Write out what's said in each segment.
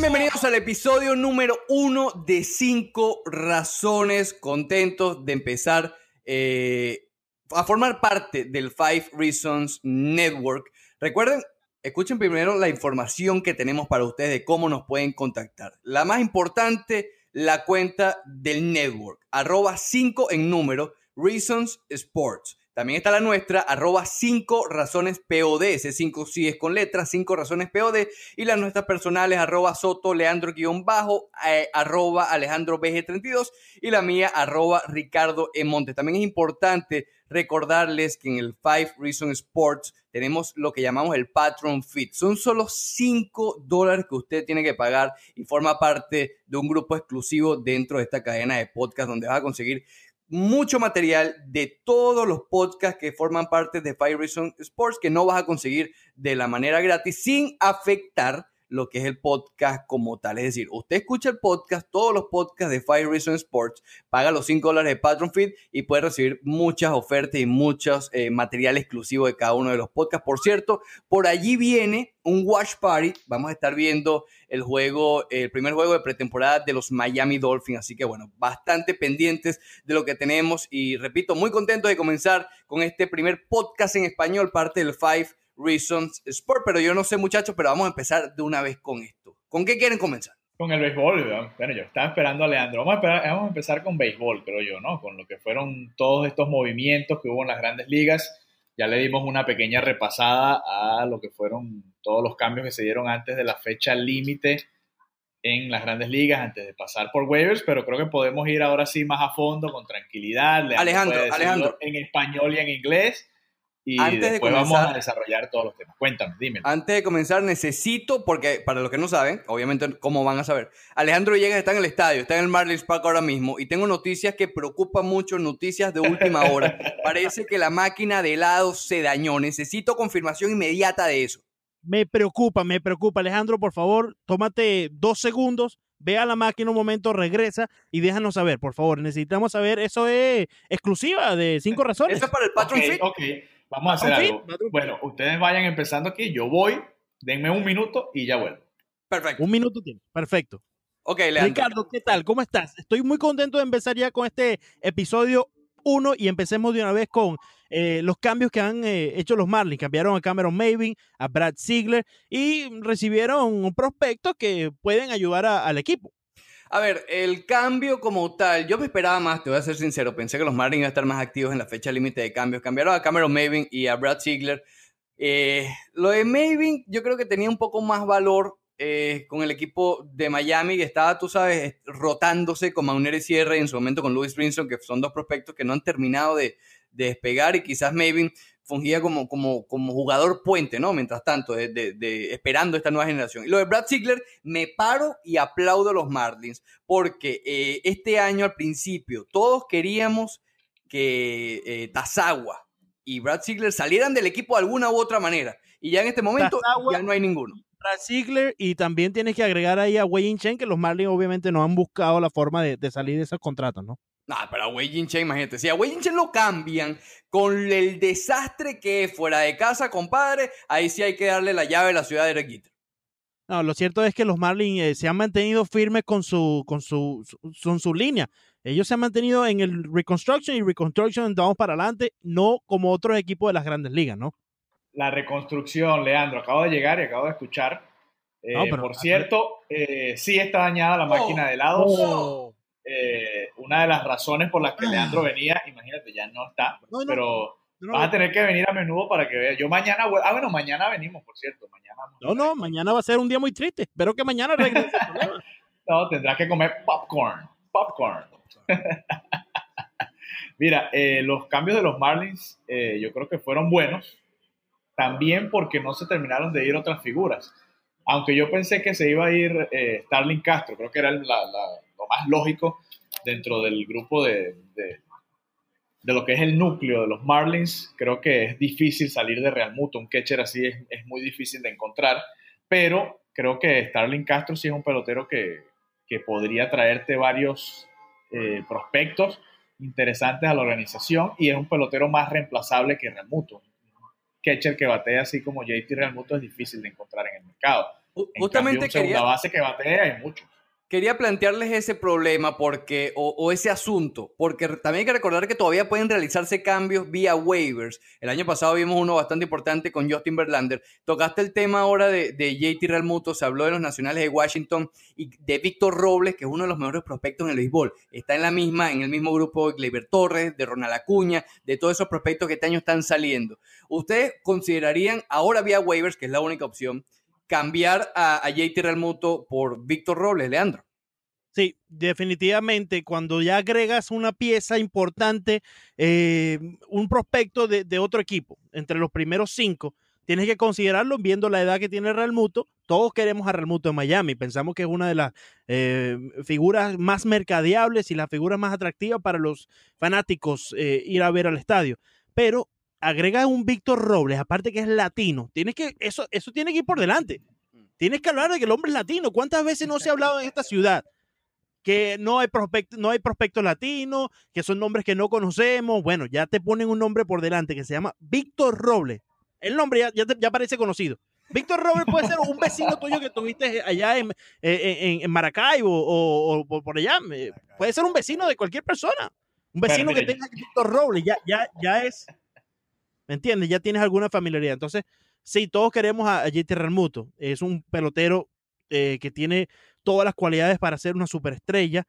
Bienvenidos al episodio número uno de cinco razones contentos de empezar eh, a formar parte del Five Reasons Network. Recuerden, escuchen primero la información que tenemos para ustedes de cómo nos pueden contactar. La más importante, la cuenta del network, arroba 5 en número, Reasons Sports. También está la nuestra, arroba 5 razones POD. Ese 5 sí es con letras, 5 razones POD. Y las nuestras personales, arroba Soto Leandro guion bajo, eh, arroba Alejandro BG32 y la mía, arroba Ricardo E. Montes. También es importante recordarles que en el Five Reason Sports tenemos lo que llamamos el Patron Fit. Son solo 5 dólares que usted tiene que pagar y forma parte de un grupo exclusivo dentro de esta cadena de podcast donde vas a conseguir mucho material de todos los podcasts que forman parte de Five Reason Sports que no vas a conseguir de la manera gratis sin afectar lo que es el podcast como tal. Es decir, usted escucha el podcast, todos los podcasts de Five Reason Sports, paga los 5 dólares de Patron Feed y puede recibir muchas ofertas y muchos eh, material exclusivo de cada uno de los podcasts. Por cierto, por allí viene un watch party. Vamos a estar viendo el juego, el primer juego de pretemporada de los Miami Dolphins. Así que bueno, bastante pendientes de lo que tenemos y repito, muy contentos de comenzar con este primer podcast en español, parte del Five Reasons Sport. Pero yo no sé, muchachos, pero vamos a empezar de una vez con esto. ¿Con qué quieren comenzar? Con el béisbol, ¿verdad? bueno, yo estaba esperando a Leandro. Vamos a, esperar- vamos a empezar con béisbol, creo yo, ¿no? Con lo que fueron todos estos movimientos que hubo en las grandes ligas. Ya le dimos una pequeña repasada a lo que fueron todos los cambios que se dieron antes de la fecha límite en las grandes ligas, antes de pasar por waivers, pero creo que podemos ir ahora sí más a fondo, con tranquilidad. Leandro Alejandro, Alejandro. En español y en inglés. Y Antes de después vamos comenzar- a desarrollar todos los temas. Cuéntame, dime. Antes de comenzar, necesito, porque para los que no saben, obviamente, ¿cómo van a saber? Alejandro Villegas está en el estadio, está en el Marlins Park ahora mismo, y tengo noticias que preocupan mucho, noticias de última hora. Parece que la máquina de helado se dañó. Necesito confirmación inmediata de eso. Me preocupa, me preocupa. Alejandro, por favor, tómate dos segundos, ve a la máquina un momento, regresa y déjanos saber, por favor. Necesitamos saber, eso es exclusiva de cinco razones. Eso es para el Patron Ok, Fit. Vamos a hacer algo. Bueno, ustedes vayan empezando aquí, yo voy, denme un minuto y ya vuelvo. Perfecto. Un minuto tiene. Perfecto. Ok, Leandro. Ricardo, ¿qué tal? ¿Cómo estás? Estoy muy contento de empezar ya con este episodio 1 y empecemos de una vez con eh, los cambios que han eh, hecho los Marlins. Cambiaron a Cameron Maven, a Brad Ziegler y recibieron prospectos que pueden ayudar a- al equipo. A ver, el cambio como tal, yo me esperaba más, te voy a ser sincero, pensé que los Marlins iban a estar más activos en la fecha límite de cambios. Cambiaron a Cameron Maven y a Brad Ziegler. Eh, lo de Maven yo creo que tenía un poco más valor eh, con el equipo de Miami, que estaba, tú sabes, rotándose con Maunere Sierra y en su momento con Louis Brinson, que son dos prospectos que no han terminado de, de despegar y quizás Maven fungía como, como, como jugador puente, ¿no? Mientras tanto, de, de- de- esperando esta nueva generación. Y lo de Brad Ziegler, me paro y aplaudo a los Marlins, porque eh, este año al principio todos queríamos que eh, Tazawa y Brad Ziegler salieran del equipo de alguna u otra manera. Y ya en este momento Tazawa- ya no hay ninguno. Brad Ziegler y también tienes que agregar ahí a Wei Chen, que los Marlins obviamente no han buscado la forma de, de salir de esos contratos, ¿no? No, pero a Wei Jin Chen, imagínate. Si a Wei Jin Chen lo cambian con el desastre que es fuera de casa, compadre, ahí sí hay que darle la llave de la ciudad de Jeter. No, lo cierto es que los Marlins eh, se han mantenido firmes con su, con su, su- con su línea. Ellos se han mantenido en el reconstruction y reconstruction vamos para adelante, no como otros equipos de las grandes ligas, ¿no? La reconstrucción, Leandro, acabo de llegar y acabo de escuchar. Eh, No, pero- por cierto, eh, sí está dañada la máquina de helados. Oh. Eh, una de las razones por las que Leandro venía, imagínate, ya no está, No, no. pero No, vas a tener que venir a menudo para que veas. Yo mañana, ah, bueno, mañana venimos, por cierto, mañana. no, no, mañana va a ser un día muy triste. Espero que mañana regrese. No, tendrás que comer popcorn, popcorn. Mira, eh, los cambios de los Marlins eh, yo creo que fueron buenos, también porque no se terminaron de ir otras figuras. Aunque yo pensé que se iba a ir eh, Starling Castro, creo que era la- más lógico dentro del grupo de, de- de lo que es el núcleo de los Marlins. Creo que es difícil salir de Real Muto, un catcher así es, es muy difícil de encontrar, pero creo que Starling Castro sí es un pelotero que, que podría traerte varios eh, prospectos interesantes a la organización y es un pelotero más reemplazable que Realmuto. Un catcher que batea así como JT Realmuto es difícil de encontrar en el mercado. Ju- En Justamente cambio, un segunda quería, base que batea hay muchos. Quería plantearles ese problema porque, o, o ese asunto, porque también hay que recordar que todavía pueden realizarse cambios vía waivers. El año pasado vimos uno bastante importante con Justin Verlander. Tocaste el tema ahora de, de JT Realmuto, se habló de los nacionales de Washington y de Víctor Robles, que es uno de los mejores prospectos en el béisbol. Está en la misma, en el mismo grupo de Gleyber Torres, de Ronald Acuña, de todos esos prospectos que este año están saliendo. ¿Ustedes considerarían ahora vía waivers, que es la única opción, cambiar a, a JT Realmuto por Víctor Robles, Leandro? Sí, definitivamente, cuando ya agregas una pieza importante, eh, un prospecto de, otro equipo, entre los primeros cinco, tienes que considerarlo viendo la edad que tiene Real Muto. Todos queremos a Real Muto en Miami, pensamos que es una de las eh, figuras más mercadeables y las figuras más atractivas para los fanáticos eh, ir a ver al estadio. Pero agrega un Víctor Robles, aparte que es latino, tienes que, eso, eso tiene que ir por delante. Tienes que hablar de que el hombre es latino. ¿Cuántas veces no se ha hablado en esta ciudad? que no hay prospecto, no hay prospectos latinos, que son nombres que no conocemos. Bueno, ya te ponen un nombre por delante que se llama Víctor Robles. El nombre ya, ya, te- ya parece conocido. Víctor Robles puede ser un vecino tuyo que tuviste allá en, eh, en- en Maracaibo o, o por- allá. Eh, Puede ser un vecino de cualquier persona. Un vecino que tenga Víctor Robles. Ya, ya, ya es. ¿Me entiendes? Ya tienes alguna familiaridad. Entonces, sí, todos queremos a, a JT Realmuto. Es un pelotero eh, que tiene todas las cualidades para ser una superestrella.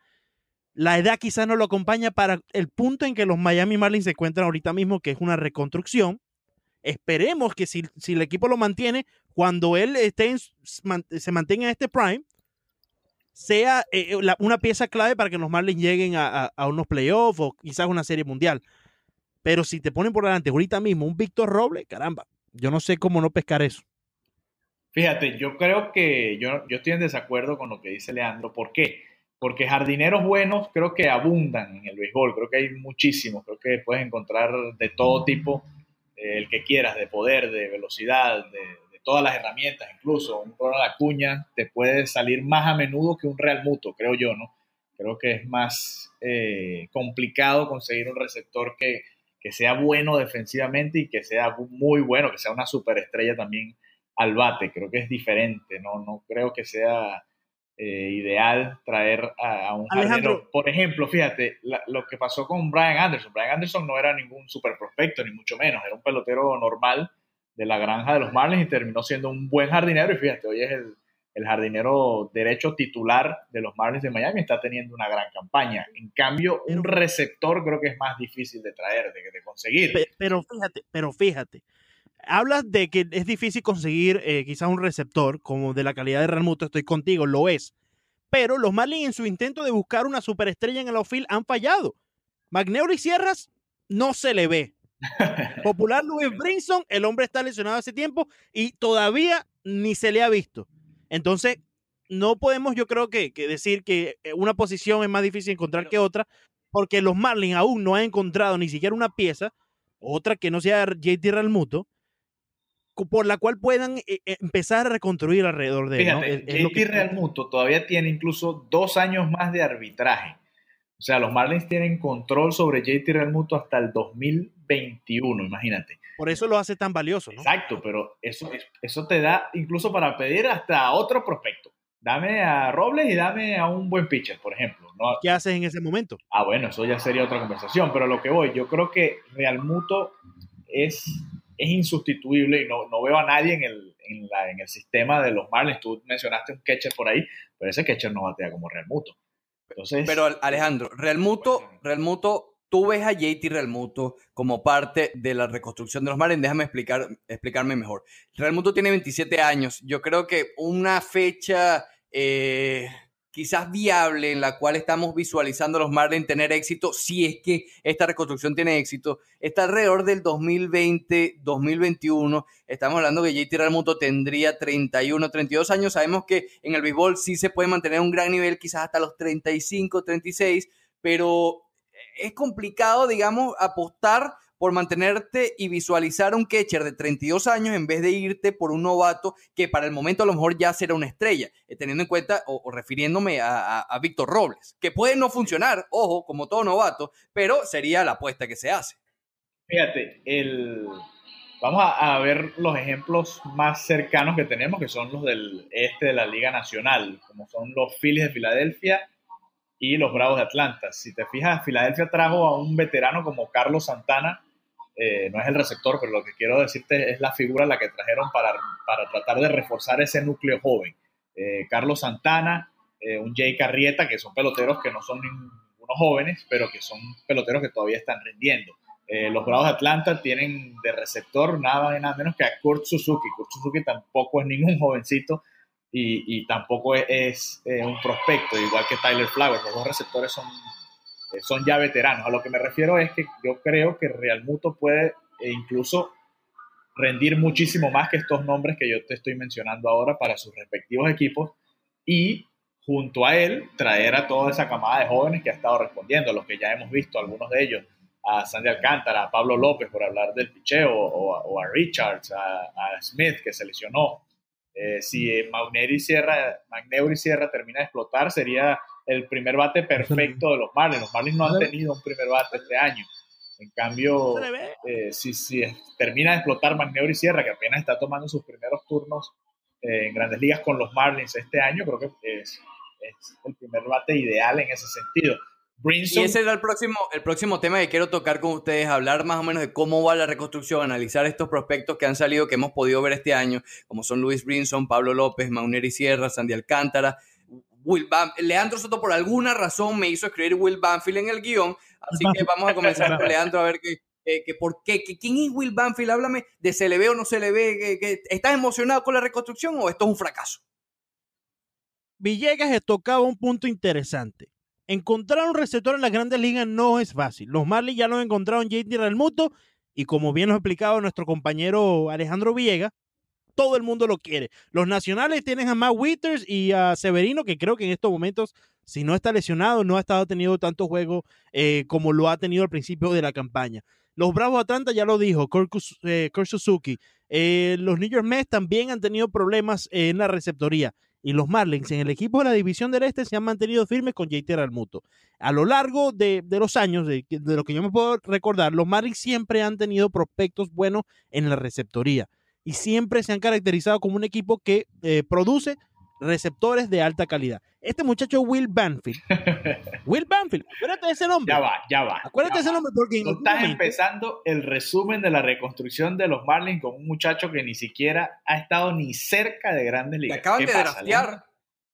La edad quizás no lo acompaña para el punto en que los Miami Marlins se encuentran ahorita mismo, que es una reconstrucción. Esperemos que si, si el equipo lo mantiene, cuando él esté en- se mantenga en este prime, sea eh, la- una pieza clave para que los Marlins lleguen a, a- a unos playoffs o quizás una serie mundial. Pero si te ponen por delante ahorita mismo un Víctor Robles, caramba, yo no sé cómo no pescar eso. Fíjate, yo creo que yo, yo estoy en desacuerdo con lo que dice Leandro. ¿Por qué? Porque jardineros buenos creo que abundan en el béisbol, creo que hay muchísimos, creo que puedes encontrar de todo tipo, eh, el que quieras, de poder, de velocidad, de, de todas las herramientas, incluso un Ronald Acuña te puede salir más a menudo que un Real Muto, creo yo, ¿no? Creo que es más eh, complicado conseguir un receptor que, que sea bueno defensivamente y que sea muy bueno, que sea una superestrella también al bate. Creo que es diferente, no, no creo que sea eh, ideal traer a, a un jardinero. Por ejemplo, fíjate, la- lo que pasó con Brian Anderson. Brian Anderson no era ningún super prospecto, ni mucho menos. Era un pelotero normal de la granja de los Marlins y terminó siendo un buen jardinero. Y fíjate, hoy es el, el jardinero derecho titular de los Marlins de Miami. Está teniendo una gran campaña. En cambio, un receptor creo que es más difícil de traer, de, de conseguir. Pe- Pero fíjate, pero fíjate. Hablas de que es difícil conseguir eh, quizás un receptor como de la calidad de Realmuto, estoy contigo, lo es. Pero los Marlins en su intento de buscar una superestrella en el outfield han fallado. McNeury Sierras no se le ve. Popular Luis Brinson, el hombre está lesionado hace tiempo y todavía ni se le ha visto. Entonces, no podemos yo creo que, que decir que eh, una posición es más difícil encontrar que otra, porque los Marlins aún no han encontrado ni siquiera una pieza, otra que no sea JT Realmuto, por la cual puedan eh, eh, empezar a reconstruir alrededor de él. ¿no? Fíjate, Es- es lo JT que- Realmuto todavía tiene incluso dos años más de arbitraje. O sea, los Marlins tienen control sobre JT Realmuto hasta el 2021, imagínate. Por eso lo hace tan valioso. ¿no? Exacto, pero eso, eso te da incluso para pedir hasta otro prospecto. Dame a Robles y dame a un buen pitcher, por ejemplo. ¿no? ¿Qué haces en ese momento? Ah, bueno, eso ya sería otra conversación, pero a lo que voy, yo creo que Realmuto es, es insustituible y no, no veo a nadie en el, en, la- en el sistema de los Marlins. Tú mencionaste un catcher por ahí, pero ese catcher no batea como Realmuto. Entonces, Pero Alejandro, Real Muto, Real Muto, tú ves a JT Real Muto como parte de la reconstrucción de los Marlins. Déjame explicar, explicarme mejor. Real Muto tiene 27 años. Yo creo que una fecha eh, quizás viable en la cual estamos visualizando a los Marlins tener éxito, si es que esta reconstrucción tiene éxito, está alrededor del 2020-2021. Estamos hablando que JT Realmuto tendría 31, 32 años. Sabemos que en el béisbol sí se puede mantener un gran nivel, quizás hasta los 35, 36, pero es complicado, digamos, apostar por mantenerte y visualizar a un catcher de 32 años en vez de irte por un novato que para el momento a lo mejor ya será una estrella, eh, teniendo en cuenta o, refiriéndome a, Víctor Robles, que puede no funcionar, ojo, como todo novato, pero sería la apuesta que se hace. Fíjate, el... vamos a ver los ejemplos más cercanos que tenemos, que son los del este de la Liga Nacional, como son los Phillies de Filadelfia y los Bravos de Atlanta. Si te fijas, Filadelfia trajo a un veterano como Carlos Santana, eh, no es el receptor, pero lo que quiero decirte es la figura la que trajeron para, para tratar de reforzar ese núcleo joven. Eh, Carlos Santana, eh, un Jay Carrieta, que son peloteros que no son ningunos jóvenes, pero que son peloteros que todavía están rindiendo. Los Bravos de Atlanta tienen de receptor nada nada menos que a Kurt Suzuki. Kurt Suzuki tampoco es ningún jovencito y, y tampoco es, es un prospecto, igual que Tyler Flowers. Los dos receptores son son ya veteranos. A lo que me refiero es que yo creo que Real Muto puede e incluso rendir muchísimo más que estos nombres que yo te estoy mencionando ahora para sus respectivos equipos y junto a él traer a toda esa camada de jóvenes que ha estado respondiendo, los que ya hemos visto, algunos de ellos, a Sandy Alcántara, a Pablo López por hablar del picheo, o, o a Richards, a, a, Smith que se lesionó. Eh, si Magneuris Sierra, Magneuri Sierra termina de explotar, sería el primer bate perfecto de los Marlins. Los Marlins no han tenido un primer bate este año. En cambio, eh, si, si, termina de explotar Magneuri Sierra, que apenas está tomando sus primeros turnos eh, en grandes ligas con los Marlins este año, creo que es, es el primer bate ideal en ese sentido. Brinson, y ese era el próximo, el próximo tema que quiero tocar con ustedes, hablar más o menos de cómo va la reconstrucción, analizar estos prospectos que han salido, que hemos podido ver este año, como son Luis Brinson, Pablo López, Mauneri Sierra, Sandy Alcántara, Will Banfield. Leandro Soto por alguna razón me hizo escribir Will Banfield en el guion, así que vamos a comenzar con Leandro a ver qué, eh, que por qué, que, quién es Will Banfield, háblame de se le ve o no se le ve, que, que, ¿estás emocionado con la reconstrucción o esto es un fracaso? Villegas tocaba un punto interesante. Encontrar un receptor en las grandes ligas no es fácil. Los Marlins ya lo encontraron JT Realmuto y como bien nos ha explicado nuestro compañero Alejandro Villegas, todo el mundo lo quiere. Los nacionales tienen a Matt Witters y a Severino, que creo que en estos momentos, si no está lesionado, no ha estado teniendo tanto juego eh, como lo ha tenido al principio de la campaña. Los Bravos Atlanta ya lo dijo, eh, Kurt Suzuki. Eh, los New York Mets también han tenido problemas en la receptoría. Y los Marlins en el equipo de la División del Este se han mantenido firmes con JT Realmuto. A lo largo de, de los años, de, de, lo que yo me puedo recordar, los Marlins siempre han tenido prospectos buenos en la receptoría y siempre se han caracterizado como un equipo que eh, produce receptores de alta calidad. Este muchacho Will Banfield. Will Banfield, acuérdate de ese nombre. Ya va, ya va. Acuérdate de ese nombre porque Tú estás momento, empezando el resumen de la reconstrucción de los Marlins con un muchacho que ni siquiera ha estado ni cerca de grandes ligas. Acaban de draftear.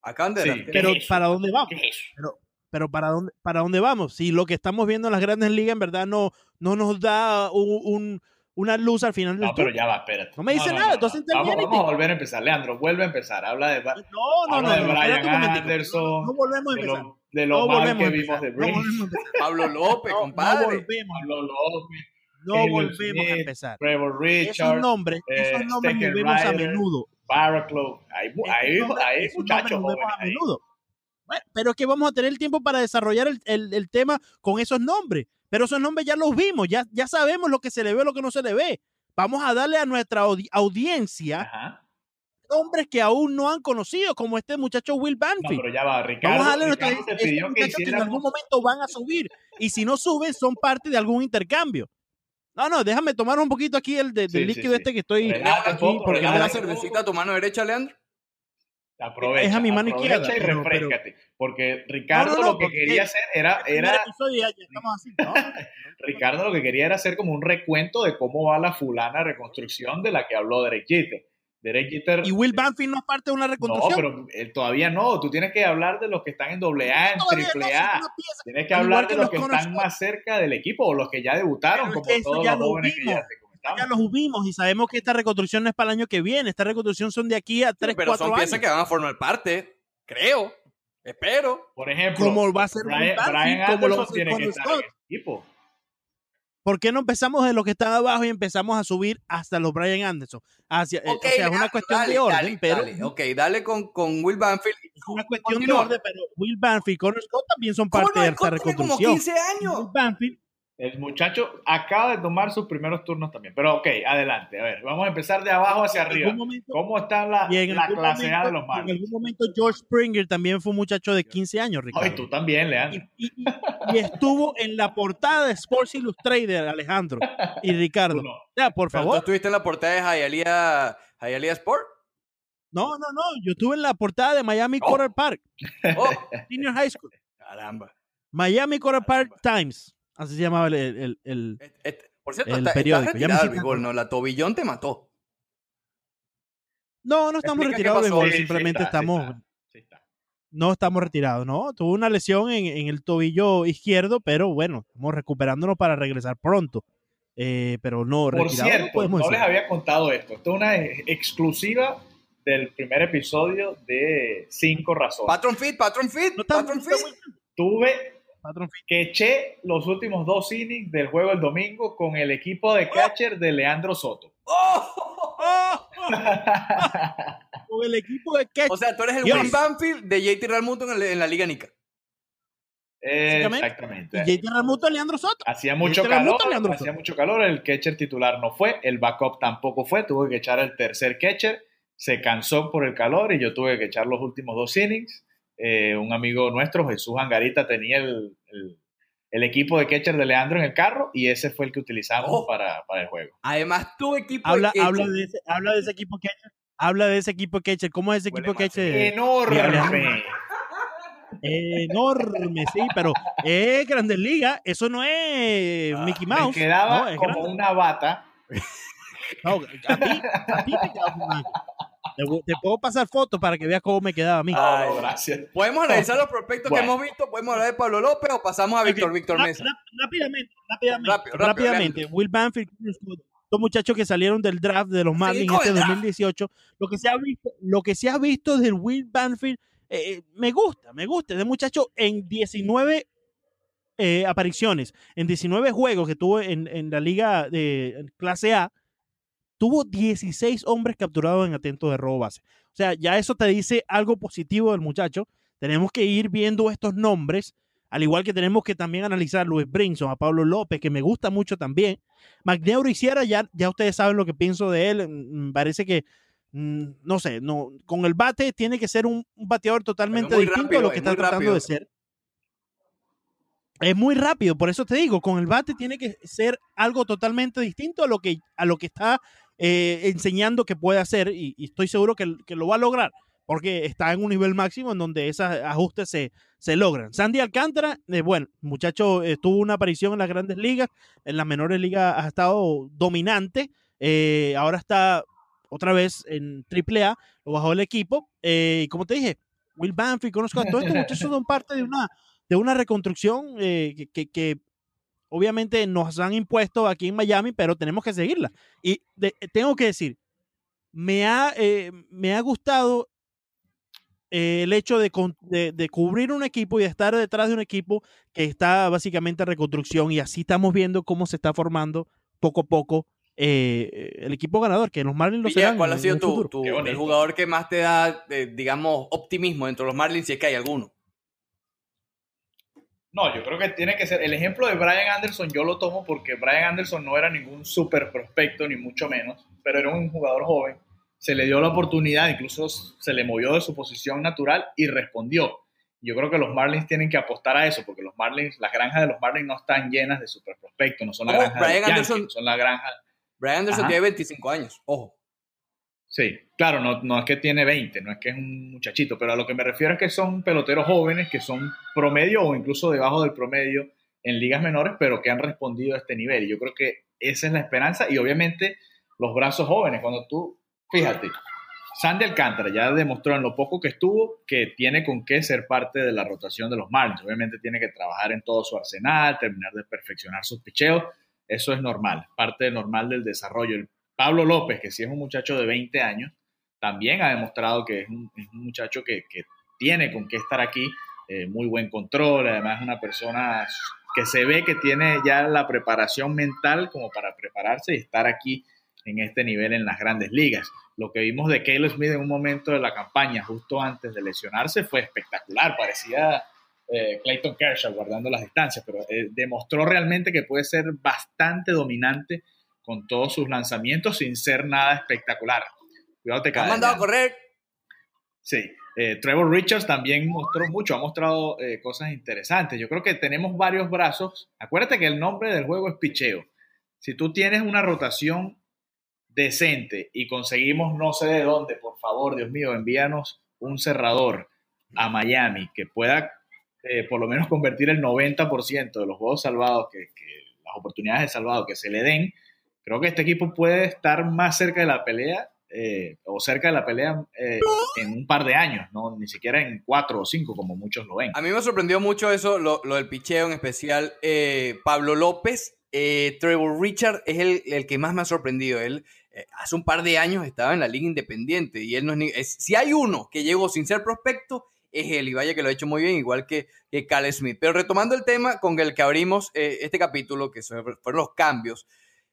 Acaban de sí, draftear. Pero es ¿para dónde vamos? Es pero, pero ¿para dónde, ¿para dónde vamos? Si lo que estamos viendo en las grandes ligas en verdad no, no nos da un, un una luz al final del No, pero ya va, espérate. No me dice no, no, nada, no, entonces vamos, vamos, a volver a empezar. Leandro, vuelve a empezar. Habla de, no, no, habla no, de no, Brian no, Anderson. No volvemos a empezar. De lo, de lo no mal que vimos de Brink. No Pablo López, no, compadre. No volvemos. Pablo López. No Taylor volvemos Smith, a empezar. Trevor Richards. Esos nombres, eh, esos nombres Stecker nos vemos a menudo. Barraclough. Hay, hay, nombres- hay muchachos nombres jóvenes a menudo. Bueno, pero es que vamos a tener el tiempo para desarrollar el, el- el tema con esos nombres. Pero esos nombres ya los vimos, ya, ya sabemos lo que se le ve, lo que no se le ve. Vamos a darle a nuestra audi- audiencia Ajá. nombres que aún no han conocido, como este muchacho Will No, Banfield. pero ya va, Ricardo. Vamos a darle a nuestra Ricardo te esos pidió que en algún momento van a subir. Y si no suben, son parte de algún intercambio. No, no, déjame tomar un poquito aquí el de- del Sí, líquido sí. este que estoy Relájate aquí poco, porque ¿Le das me la cervecita a tu mano derecha, Leandro? Aprovecha, Es a mi mano izquierda, y pero- refrescate. Porque Ricardo No, no, no, lo que quería hacer era, era así, ¿no? Ricardo lo que quería era hacer como un recuento de cómo va la fulana reconstrucción de la que habló Derek Jeter. Derek Jeter. Y Will Banfield no es parte de una No, reconstrucción. pero él todavía no. Tú tienes que hablar de los que están en doble A, en no triple A. Tienes que hablar de los que están más cerca del equipo o los que ya debutaron, como todos los lo jóvenes que ya vimos. Ya los vimos y sabemos que esta reconstrucción no es para el año que viene. Esta reconstrucción son de aquí a 3, Pero 4 son años. piezas que van a formar parte, creo. Espero. Por ejemplo, Como va a ser Brian, Brian como lo tiene que estar Scott. en equipo. ¿Por qué no empezamos de los que están abajo y empezamos a subir hasta los Brian Anderson? Hacia, eh, o sea, es una cuestión dale, de orden, dale, pero dale. Ok, dale con, con Will Banfield. es una cuestión Continúa. de orden, pero Will Banfield y Connor Scott también son ¿Cómo parte no? de esta Scott tiene como reconstrucción. 15 años. Will Banfield El muchacho acaba de tomar sus primeros turnos también. Pero ok, adelante. A ver, vamos a empezar de abajo hacia en arriba. momento, ¿Cómo está la, en la clase A de los En Marlins? algún momento George Springer también fue un muchacho de 15 años, Ricardo. Ay, tú también, Leandro. y, y- y estuvo en la portada de Sports Illustrated, Alejandro y Ricardo. No. Ya, por Pero tú favor. estuviste en la portada de Hialeah, Hialeah Sport. No, no, no. Yo estuve en la portada de Miami Oh. Quarter Park, Oh, Senior High School. caramba. Miami Quarter Park Times. Así se llamaba el, el- el- Et- et- por cierto, El está, periódico, ya me retirado del béisbol, ¿no? La tobillón te mató. No, no estamos retirados de pasó. béisbol, Sí, sí simplemente está, sí estamos. está, sí está. No estamos retirados, ¿no? Tuve una lesión en, en el tobillo izquierdo, pero bueno, estamos recuperándonos para regresar pronto. Eh, pero no, Por no cierto, no les había contado esto. Esto es una ex- exclusiva del primer episodio de Cinco Razones. Patron Fit, Patron Fit, No Patron Fit. Tuve Patrón Fit. Que eché los últimos dos innings del juego el domingo con el equipo de catcher de Leandro Soto. ¡Oh! ¡Oh! Con el equipo de catch. O sea, tú eres el. Will Banfield de JT Realmuto en, en la Liga Nica. Exactamente. y JT Ramuto, Leandro Soto. Hacía mucho calor, Leandro hacía Soto. mucho calor, el catcher titular no fue, el backup tampoco fue, tuve que echar el tercer catcher, se cansó por el calor y yo tuve que echar los últimos dos innings. Eh, un amigo nuestro, Jesús Angarita, tenía el, el- el equipo de catcher de Leandro en el carro y ese fue el que utilizamos Oh. para, para el juego. Además, tu equipo Habla, de habla, de ese, habla de ese equipo catcher. Habla de ese equipo catcher. ¿Cómo es ese Huele equipo catcher? ¡Enorme! Enorme, sí, pero es Grandes Ligas. Eso no es Mickey Me Mouse. quedaba no, es como grande. una bata. No, a ti, a ti te quedaba como algo. Te, te puedo pasar fotos para que veas cómo me quedaba a mí. Ay. Gracias. Podemos analizar los prospectos Bueno. que hemos visto. Podemos hablar de Pablo López o pasamos a Víctor, Víctor Mesa. rápidamente, rápidamente, Rápido, rápido, rápidamente. Will Banfield, dos muchachos que salieron del draft de los Marlins este el draft. 2018. Lo que se ha visto, lo que se ha visto del Will Banfield eh, eh, me gusta, me gusta. De muchacho en 19 eh, apariciones, en 19 juegos que tuvo en, en la liga de clase A, tuvo 16 hombres capturados en atento de robo base. O sea, ya eso te dice algo positivo del muchacho. Tenemos que ir viendo estos nombres, al igual que tenemos que también analizar a Luis Brinson, a Pablo López, que me gusta mucho también. McNeuro y Sierra, ya, ya ustedes saben lo que pienso de él. Mm, Me parece que, mm, no sé, no, con el bate tiene que ser un, un bateador totalmente distinto rápido, a lo que es está tratando rápido. de ser. Es muy rápido, por eso te digo, con el bate tiene que ser algo totalmente distinto a lo que, a lo que está eh, enseñando que puede hacer y, estoy seguro que, lo va a lograr porque está en un nivel máximo en donde esos ajustes se, se logran. Sandy Alcántara, eh, bueno, muchacho tuvo una aparición en las grandes ligas, en las menores ligas ha estado dominante, eh, ahora está otra vez en AAA, lo bajó el equipo, eh, y como te dije, Will Banfield, conozco a todos estos muchachos son parte de una, de una reconstrucción que- que obviamente nos han impuesto aquí en Miami, pero tenemos que seguirla. Y de- tengo que decir, me ha, eh, me ha gustado eh, el hecho de, con- de- de cubrir un equipo y de estar detrás de un equipo que está básicamente en reconstrucción y así estamos viendo cómo se está formando poco a poco eh, el equipo ganador, que los Marlins lo serán. ¿Cuál ha sido tu, el jugador que más te da, eh, digamos, optimismo dentro de los Marlins, si es que hay alguno? No, yo creo que tiene que ser. El ejemplo de Brian Anderson yo lo tomo porque Brian Anderson no era ningún super prospecto, ni mucho menos, pero era un jugador joven. Se le dio la oportunidad, incluso se le movió de su posición natural y respondió. Yo creo que los Marlins tienen que apostar a eso, porque los Marlins, las granjas de los Marlins no están llenas de super prospectos, no son la granja de Brian Yankees, Anderson- son la granja. Brian Anderson Ajá. tiene 25 años, ojo. Sí, claro, no, no es que tiene 20, no es que es un muchachito, pero a lo que me refiero es que son peloteros jóvenes que son promedio o incluso debajo del promedio en ligas menores, pero que han respondido a este nivel. Y yo creo que esa es la esperanza y obviamente los brazos jóvenes, cuando tú, fíjate, Sandy Alcántara ya demostró en lo poco que estuvo que tiene con qué ser parte de la rotación de los Marlins. Obviamente tiene que trabajar en todo su arsenal, terminar de perfeccionar sus picheos. Eso es normal, parte normal del desarrollo. Pablo López, que sí es un muchacho de 20 años, también ha demostrado que es un, muchacho que, tiene con qué estar aquí. Eh, muy buen control, además es una persona que se ve que tiene ya la preparación mental como para prepararse y estar aquí en este nivel en las grandes ligas. Lo que vimos de Caleb Smith en un momento de la campaña, justo antes de lesionarse, fue espectacular. Parecía eh, Clayton Kershaw guardando las distancias, pero eh, demostró realmente que puede ser bastante dominante con todos sus lanzamientos sin ser nada espectacular. Cuidado, te cae. mandado a correr. Sí. Eh, Trevor Richards también mostró mucho, ha mostrado cosas interesantes. Yo creo que tenemos varios brazos. Acuérdate que el nombre del juego es picheo. Si tú tienes una rotación decente y conseguimos no sé de dónde, por favor, Dios mío, envíanos un cerrador a Miami que pueda eh, por lo menos convertir el 90% de los juegos salvados, que, las oportunidades de salvado que se le den, creo que este equipo puede estar más cerca de la pelea eh, o cerca de la pelea eh, en un par de años, ¿no? ni siquiera en cuatro o cinco como muchos lo ven. A mí me sorprendió mucho eso, lo, lo del picheo en especial. Pablo López, Trevor Richard es el, el, que más me ha sorprendido. Él eh, hace un par de años estaba en la liga independiente y él no es, si hay uno que llegó sin ser prospecto, es él y vaya que lo ha hecho muy bien, igual que, que Cal Smith. Pero retomando el tema con el que abrimos eh, este capítulo, que fueron los cambios,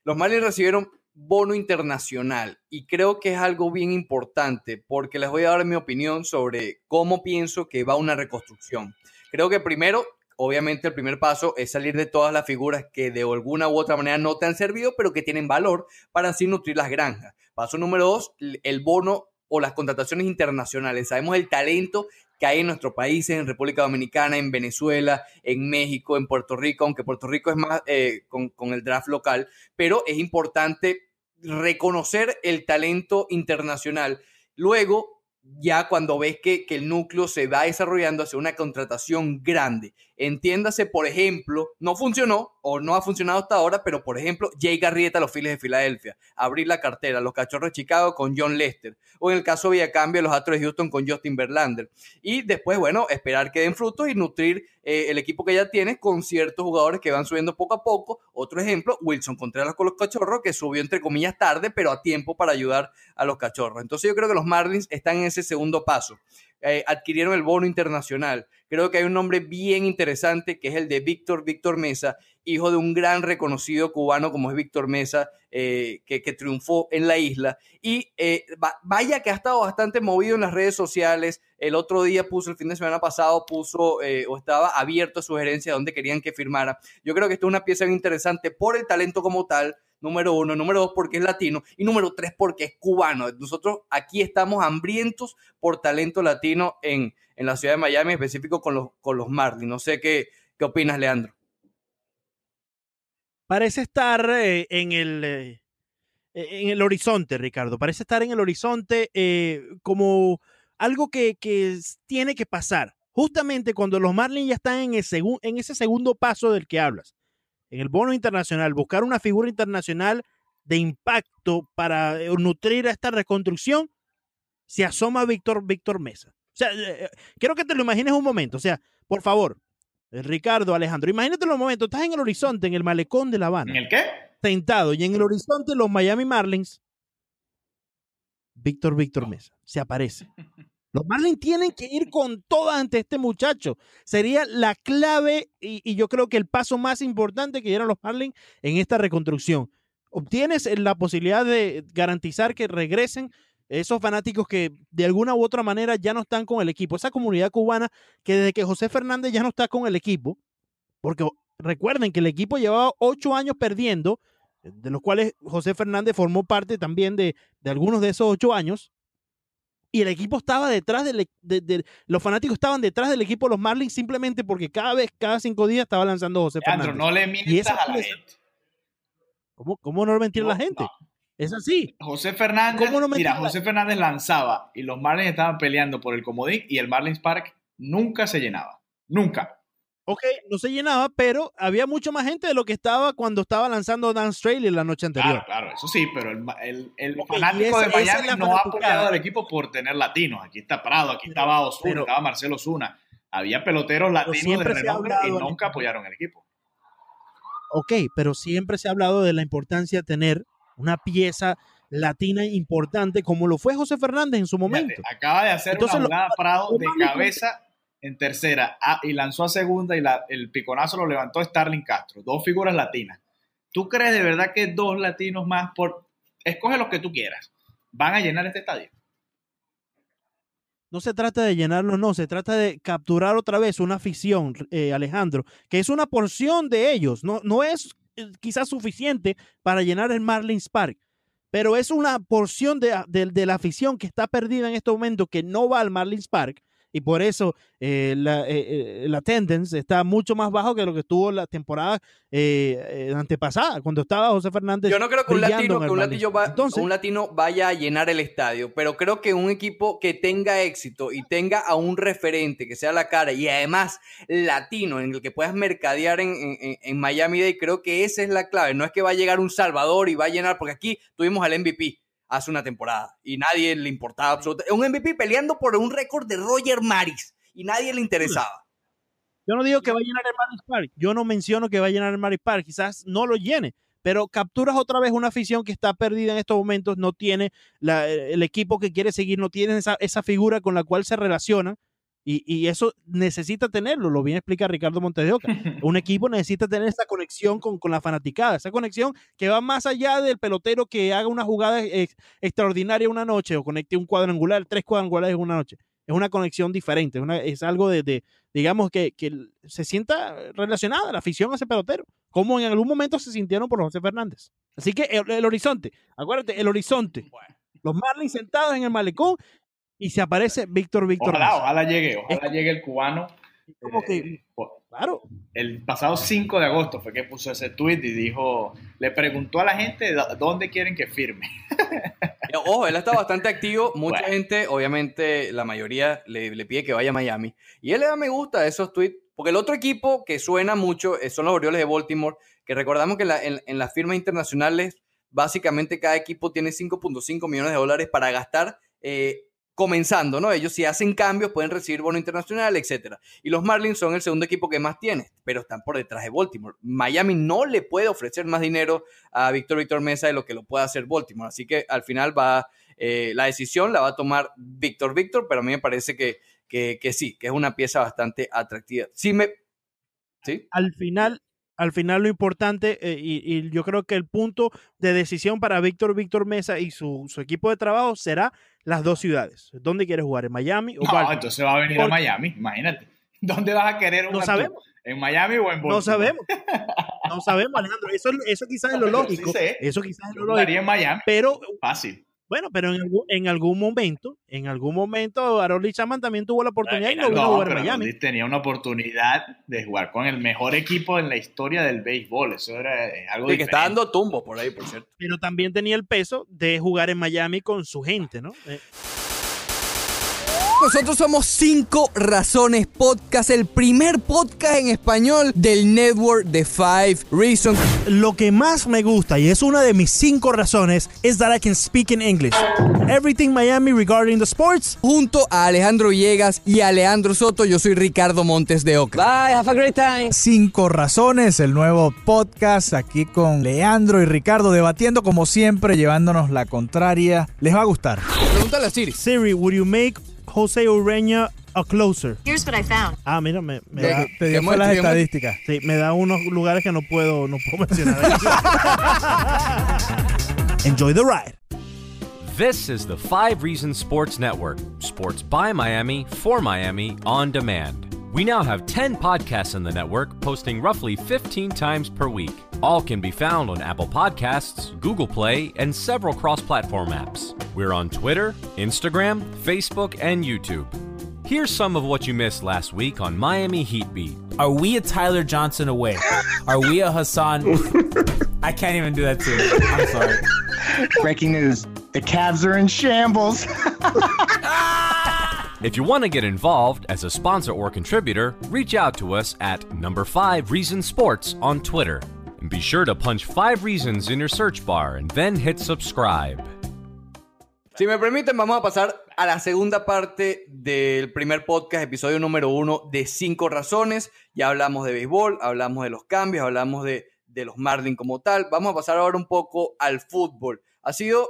los Marlins recibieron bono internacional y creo que es algo bien importante porque les voy a dar mi opinión sobre cómo pienso que va una reconstrucción. Creo que primero obviamente el primer paso es salir de todas las figuras que de alguna u otra manera no te han servido, pero que tienen valor para así nutrir las granjas. Paso número dos, el bono o las contrataciones internacionales. Sabemos el talento que hay en nuestros países, en República Dominicana, en Venezuela, en México, en Puerto Rico, aunque Puerto Rico es más eh, con, con el draft local, pero es importante reconocer el talento internacional. Luego, ya cuando ves que, el núcleo se va desarrollando hacia una contratación grande. Entiéndase, por ejemplo, no funcionó o no ha funcionado hasta ahora, pero por ejemplo, Jay Garrieta los Phillies de Filadelfia, abrir la cartera, los Cachorros de Chicago con John Lester, o en el caso de Villacambio, los Astros de Houston con Justin Verlander. Y después, bueno, esperar que den frutos y nutrir eh, el equipo que ya tienes con ciertos jugadores que van subiendo poco a poco. Otro ejemplo, Wilson Contreras con los Cachorros, que subió entre comillas tarde, pero a tiempo para ayudar a los Cachorros. Entonces yo creo que los Marlins están en ese segundo paso. Eh, adquirieron el bono internacional. Creo que hay un nombre bien interesante que es el de Víctor Víctor Mesa, hijo de un gran reconocido cubano como es Víctor Mesa, eh, que, triunfó en la isla. Y eh, vaya que ha estado bastante movido en las redes sociales. El otro día puso, el fin de semana pasado, puso o estaba abierto a sugerencias de dónde querían que firmara. Yo creo que esto es una pieza interesante por el talento como tal, número uno, número dos porque es latino y número tres porque es cubano. Nosotros aquí estamos hambrientos por talento latino en, en la ciudad de Miami, específico con los, con los Marlins. No sé qué, qué opinas, Leandro. Parece estar eh, en el... Eh, en el horizonte, Ricardo. Parece estar en el horizonte eh, como algo que, que, tiene que pasar. Justamente cuando los Marlins ya están en, el en ese segundo paso del que hablas en el bono internacional, buscar una figura internacional de impacto para eh, nutrir a esta reconstrucción, se asoma Víctor, Víctor Mesa. O sea, eh, eh, quiero que te lo imagines un momento. O sea, por favor, Ricardo, Alejandro, imagínate un momento. Estás en el horizonte, en el malecón de La Habana. ¿En el qué? Sentado y en el horizonte los Miami Marlins. Víctor, Víctor Mesa. Se aparece. Los Marlins tienen que ir con todo ante este muchacho. Sería la clave y, yo creo que el paso más importante que dieron los Marlins en esta reconstrucción. Obtienes la posibilidad de garantizar que regresen esos fanáticos que de alguna u otra manera ya no están con el equipo. Esa comunidad cubana que desde que José Fernández ya no está con el equipo, porque recuerden que el equipo llevaba ocho años perdiendo, de los cuales José Fernández formó parte también de algunos de esos ocho años y el equipo estaba detrás del, e, de, los fanáticos estaban detrás del equipo de los Marlins simplemente porque cada vez, cada cinco días estaba lanzando José Fernández. no le mientas a la gente. ¿Cómo, cómo no mentir a la gente? Es así. José Fernández, mira, José Fernández lanzaba y los Marlins estaban peleando por el comodín y el Marlins Park nunca se llenaba. Nunca. Ok, no se llenaba, pero había mucho más gente de lo que estaba cuando estaba lanzando Dan Straley la noche anterior. Claro, claro, eso sí, pero el, el, el fanático esa- de Miami no ha apoyado al equipo por tener latinos. Aquí está Prado, aquí estaba Osuna, pero- estaba Marcelo Osuna. Había peloteros latinos de renombre y nunca apoyaron el equipo. Ok, pero siempre se ha hablado de la importancia de tener una pieza latina importante como lo fue José Fernández en su momento. Fíjate, acaba de hacer Entonces, una lo- Prado de cabeza en tercera ah, y lanzó a segunda y el piconazo lo levantó Starling Castro. Dos figuras latinas. ¿Tú crees de verdad que dos latinos más. Escoge los que tú quieras. ¿Van a llenar este estadio? No se trata de llenarlo, no, se trata de capturar otra vez una afición, eh, Alejandro, que es una porción de ellos, no, no es eh, quizás suficiente para llenar el Marlins Park, pero es una porción de- de la afición que está perdida en este momento, que no va al Marlins Park, y por eso eh, la, eh, eh, la attendance está mucho más bajo que lo que estuvo la temporada eh, eh, antepasada, cuando estaba José Fernández. Yo no creo que un latino, que un, latino va- Entonces, un latino vaya a llenar el estadio, pero creo que un equipo que tenga éxito y tenga a un referente que sea la cara y además latino en el que puedas mercadear en, en- en Miami Day, creo que esa es la clave. No es que va a llegar un Salvador y va a llenar, porque aquí tuvimos al MVP hace una temporada y nadie le importaba absolutamente. Un MVP peleando por un récord de Roger Maris y nadie le interesaba. Yo no digo que va a llenar el Marlins Park. Yo no menciono que va a llenar el Marlins Park. Quizás no lo llene. Pero capturas otra vez una afición que está perdida en estos momentos. No tiene la- el equipo que quiere seguir. No tiene esa, esa figura con la cual se relaciona. Y, y eso necesita tenerlo. Lo viene a explicar Ricardo Montes de Oca. Un equipo necesita tener esa conexión con, con la fanaticada. Esa conexión que va más allá del pelotero que haga una jugada ex- extraordinaria una noche o conecte un cuadrangular, tres cuadrangulares una noche. Es una conexión diferente. Es, una- es algo de, de, digamos, que, que se sienta relacionada la afición a ese pelotero, como en algún momento se sintieron por José Fernández. Así que el, el horizonte, acuérdate, el horizonte. Los Marlins sentados en el malecón y se aparece Víctor Víctor. Ojalá, ojalá llegue, ojalá llegue el cubano. Como Eh, Claro, el pasado 5 de agosto fue que puso ese tweet y dijo, le preguntó a la gente "¿Dó- dónde quieren que firme. Eh, Ojo, él está bastante activo. Mucha Bueno. gente, obviamente, la mayoría le, le pide que vaya a Miami. Y él le da me gusta a esos tweets. Porque el otro equipo que suena mucho eh, son los Orioles de Baltimore. Que recordamos que en, la- en- en las firmas internacionales, básicamente cada equipo tiene 5.5 millones de dólares para gastar. eh, comenzando, ¿no? Ellos si hacen cambios pueden recibir bono internacional, etcétera. Y los Marlins son el segundo equipo que más tiene, pero están por detrás de Baltimore. Miami no le puede ofrecer más dinero a Víctor Víctor Mesa de lo que lo puede hacer Baltimore. Así que al final va, eh, la decisión la va a tomar Víctor Víctor, pero a mí me parece que, que, que sí, que es una pieza bastante atractiva. Sí me... ¿Sí? al final, al final lo importante, eh, y, y yo creo que el punto de decisión para Víctor Víctor Mesa y su, su equipo de trabajo será las dos ciudades. ¿Dónde quieres jugar? ¿En Miami o No, Baltimore? entonces va a venir a Miami, imagínate. ¿Dónde vas a querer un No tú? sabemos. ¿En Miami o en Baltimore? No sabemos. No sabemos, Alejandro. Eso, eso quizás es lo Pero sí lógico. sé. Eso quizás es lo lógico. jugaría en Miami, Pero fácil. Bueno, pero en algún, en algún momento, en algún momento, Aroldis Chapman también tuvo la oportunidad y no vino a jugar en pero Miami. Tenía una oportunidad de jugar con el mejor equipo en la historia del béisbol. Eso era eh, algo Sí, que está dando tumbo por ahí, por cierto. Pero también tenía el peso de jugar en Miami con su gente, ¿no? Eh, Nosotros somos Cinco Razones Podcast, el primer podcast en español del network de Five Reasons. Lo que más me gusta, y es una de mis cinco razones, is that I can speak in English. Everything Miami regarding the sports. Junto a Alejandro Villegas y a Leandro Soto, yo soy Ricardo Montes de Oca. Bye, have a great time. Cinco Razones, el nuevo podcast aquí con Leandro y Ricardo debatiendo como siempre, llevándonos la contraria. Les va a gustar. Pregúntale a Siri. Siri, would you make Jose Ureña a closer? Here's what I found. Ah, mira, me, me da, Te dio ¿Qué fue las muestra? ¿Qué estadísticas. sí, me da unos lugares que no puedo, no puedo mencionar. Enjoy the ride. This is the Five Reasons Sports Network. Sports by Miami, for Miami, on demand. We now have 10 podcasts in the network, posting roughly 15 times per week. All can be found on Apple Podcasts, Google Play, and several cross platform apps. We're on Twitter, Instagram, Facebook, and YouTube. Here's some of what you missed last week on Miami Heat Beat. Are we a Tyler Johnson away? Are we a Hassan? I can't even do that too. I'm sorry. Breaking news. The Cavs are in shambles. If you want to get involved as a sponsor or contributor, reach out to us at number 5 Reason Sports on Twitter. Be sure to punch 5 reasons in your search bar and then hit subscribe. Si me permiten, vamos a pasar a la segunda parte del primer podcast, episodio número uno de Cinco Razones. Ya hablamos de béisbol, hablamos de los cambios, hablamos de, de los Marlins como tal. Vamos a pasar ahora un poco al fútbol. Ha sido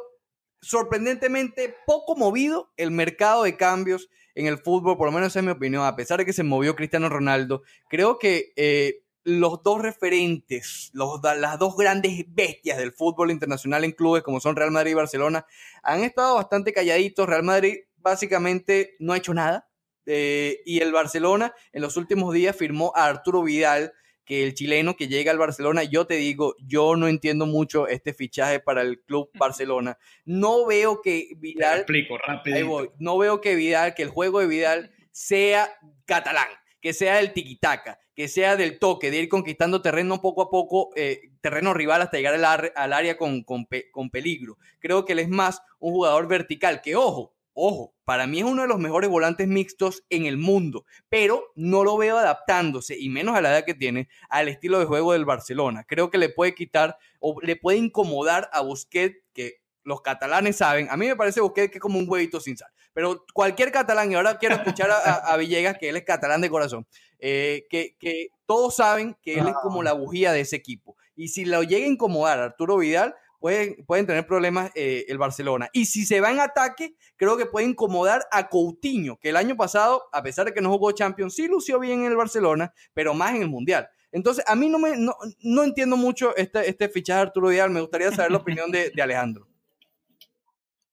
sorprendentemente poco movido el mercado de cambios en el fútbol, por lo menos esa es mi opinión, a pesar de que se movió Cristiano Ronaldo, creo que eh, los dos referentes, los, las dos grandes bestias del fútbol internacional en clubes como son Real Madrid y Barcelona, han estado bastante calladitos. Real Madrid básicamente no ha hecho nada. Eh, y el Barcelona en los últimos días firmó a Arturo Vidal, que el chileno que llega al Barcelona, yo te digo, yo no entiendo mucho este fichaje para el club Barcelona. No veo que Vidal... explico rápido. No veo que Vidal, que el juego de Vidal sea catalán, que sea el tiquitaca, que sea del toque, de ir conquistando terreno poco a poco, eh, terreno rival hasta llegar al, al área con, con, con peligro. Creo que él es más un jugador vertical, que ojo, Ojo, para mí es uno de los mejores volantes mixtos en el mundo, pero no lo veo adaptándose, y menos a la edad que tiene, al estilo de juego del Barcelona. Creo que le puede quitar o le puede incomodar a Busquets, que los catalanes saben. A mí me parece Busquets que es como un huevito sin sal. Pero cualquier catalán, y ahora quiero escuchar a, Villegas, que él es catalán de corazón, eh, que, que, todos saben que él es como la bujía de ese equipo. Y si lo llega a incomodar a Arturo Vidal, pueden, pueden tener problemas eh, el Barcelona. Y si se va en ataque, creo que puede incomodar a Coutinho, que el año pasado, a pesar de que no jugó Champions, sí lució bien en el Barcelona, pero más en el Mundial. Entonces, a mí no, me, no, no entiendo mucho este, este fichaje de Arturo Vidal. Me gustaría saber la opinión de, de Alejandro.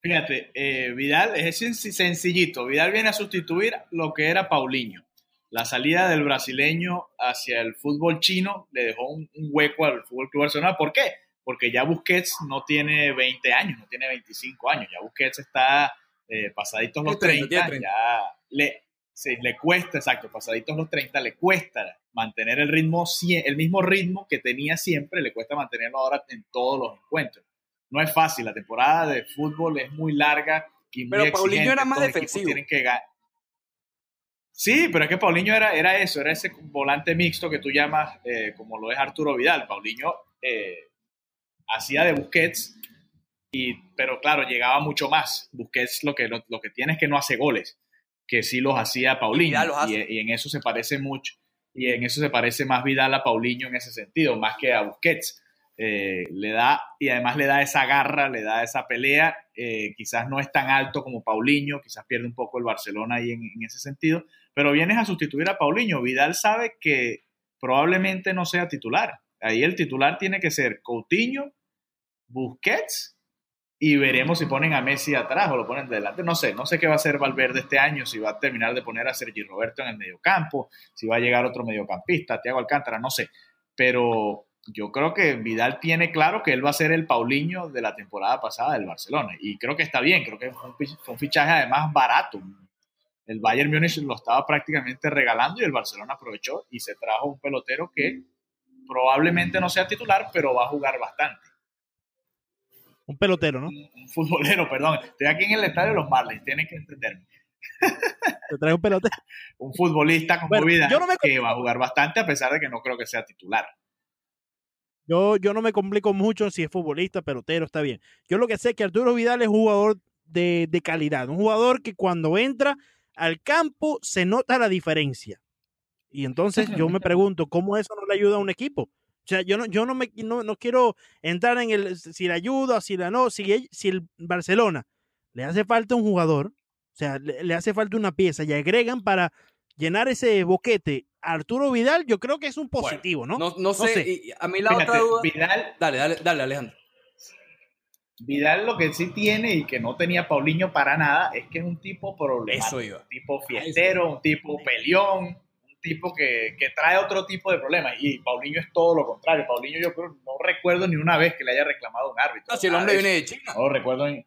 Fíjate, eh, Vidal es sencillito. Vidal viene a sustituir lo que era Paulinho. La salida del brasileño hacia el fútbol chino le dejó un, un hueco al Fútbol Club Barcelona. ¿Por qué? porque ya Busquets no tiene 20 años, no tiene 25 años, ya Busquets está eh, pasaditos los 30, ya le, le cuesta, exacto, pasaditos los 30, le cuesta mantener el ritmo, el mismo ritmo que tenía siempre, le cuesta mantenerlo ahora en todos los encuentros. No es fácil, la temporada de fútbol es muy larga y muy Pero Paulinho era más defensivo. Tienen que Sí, pero es que Paulinho era, era eso, era ese volante mixto que tú llamas, eh, como lo es Arturo Vidal. Paulinho eh, hacía de Busquets, y, pero claro, llegaba mucho más. Busquets lo que, lo, que tiene es que no hace goles, que sí los hacía Paulinho, y, en eso se parece mucho, y en eso se parece más Vidal a Paulinho en ese sentido, más que a Busquets. Eh, le da, y además le da esa garra, le da esa pelea, eh, quizás no es tan alto como Paulinho, quizás pierde un poco el Barcelona ahí en, ese sentido, pero vienes a sustituir a Paulinho. Vidal sabe que probablemente no sea titular, Ahí el titular tiene que ser Coutinho, Busquets y veremos si ponen a Messi atrás o lo ponen delante. No sé, no sé qué va a hacer Valverde este año, si va a terminar de poner a Sergi Roberto en el mediocampo, si va a llegar otro mediocampista, Thiago Alcántara, no sé. Pero yo creo que Vidal tiene claro que él va a ser el Paulinho de la temporada pasada del Barcelona. Y creo que está bien, creo que fue un fichaje además barato. El Bayern Múnich lo estaba prácticamente regalando y el Barcelona aprovechó y se trajo un pelotero que probablemente no sea titular, pero va a jugar bastante. Un pelotero, ¿no? Un, futbolero, perdón. Estoy aquí en el estadio de los Marlins, tienen que entenderme. Te trae un pelotero. un futbolista con vida que va a jugar bastante a pesar de que no creo que sea titular. Yo, yo no me complico mucho si es futbolista, pelotero, está bien. Yo lo que sé es que Arturo Vidal es un jugador de, de calidad, un jugador que cuando entra al campo se nota la diferencia. Y entonces yo me pregunto, ¿cómo eso no le ayuda a un equipo? O sea, yo no, yo no me no, no quiero entrar en el si le ayuda, si la no, si, si el Barcelona le hace falta un jugador, o sea, le, hace falta una pieza y agregan para llenar ese boquete Arturo Vidal, yo creo que es un positivo, ¿no? No, sé. a mí la otra duda. Vidal, dale, dale, dale, Alejandro. Vidal lo que sí tiene y que no tenía Paulinho para nada es que es un tipo problemático, Eso un tipo fiestero, un tipo peleón, tipo que, que, trae otro tipo de problemas. Y Paulinho es todo lo contrario. Paulinho yo creo, no recuerdo ni una vez que le haya reclamado un árbitro. No, si el hombre viene de China. No lo recuerdo ni...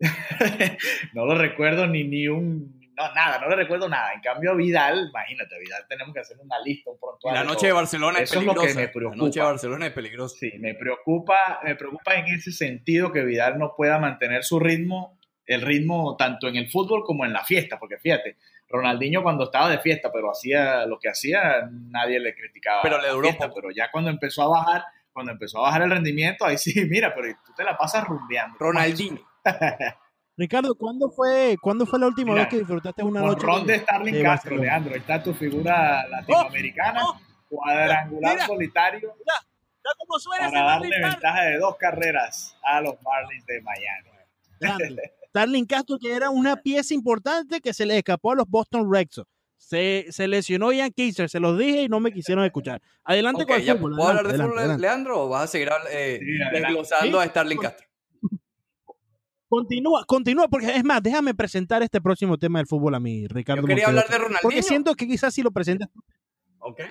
no lo recuerdo ni, ni un... No, nada, no le recuerdo nada. En cambio, Vidal, imagínate, Vidal tenemos que hacer una lista, un prontuario. La noche de Barcelona es peligrosa. Es lo que me preocupa. La noche de Barcelona es peligrosa. Sí, me preocupa, me preocupa en ese sentido que Vidal no pueda mantener su ritmo el ritmo tanto en el fútbol como en la fiesta, porque fíjate, Ronaldinho cuando estaba de fiesta, pero hacía lo que hacía, nadie le criticaba. Pero le duró fiesta, pero ya cuando empezó a bajar, cuando empezó a bajar el rendimiento, ahí sí, mira, pero tú te la pasas rumbeando. Ronaldinho. Ricardo, ¿cuándo fue, ¿cuándo fue la última Mira, vez que disfrutaste una Con noche? ron de Starling de Castro, Barcelona? Leandro. Está tu figura latinoamericana, oh, cuadrangular mira. solitario, Ya como suena para darle ventaja de dos carreras a los Marlins de Miami. Starling Castro, que era una pieza importante que se le escapó a los Boston Red Sox. Se, se lesionó Ian Kisser, se los dije y no me quisieron escuchar. Adelante Ok, con el ¿ya fútbol. ¿Puedo hablar de adelante, fútbol, adelante. Leandro, o vas a seguir eh, Sí, adelante. desglosando Sí. a Starling Castro? Continúa, continúa, porque es más, déjame presentar este próximo tema del fútbol a mí, Ricardo. Yo quería hablar de Ronaldinho. Porque siento que quizás si lo presentas.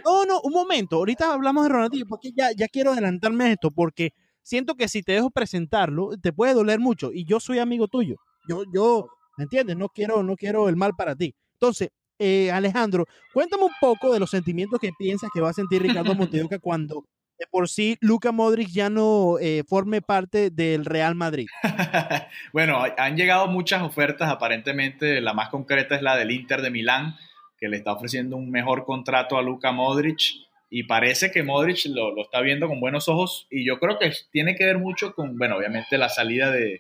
No, no, un momento. Ahorita hablamos de Ronaldinho, porque ya, ya quiero adelantarme a esto, porque siento que si te dejo presentarlo, te puede doler mucho. Y yo soy amigo tuyo. Yo, yo, ¿me entiendes? No quiero, no quiero el mal para ti. Entonces, eh, Alejandro, cuéntame un poco de los sentimientos que piensas que va a sentir Ricardo Montedoca cuando de por sí Luca Modric ya no eh, forme parte del Real Madrid. bueno, han llegado muchas ofertas, aparentemente la más concreta es la del Inter de Milán, que le está ofreciendo un mejor contrato a Luka Modric y parece que Modric lo, lo está viendo con buenos ojos y yo creo que tiene que ver mucho con, bueno, obviamente la salida de,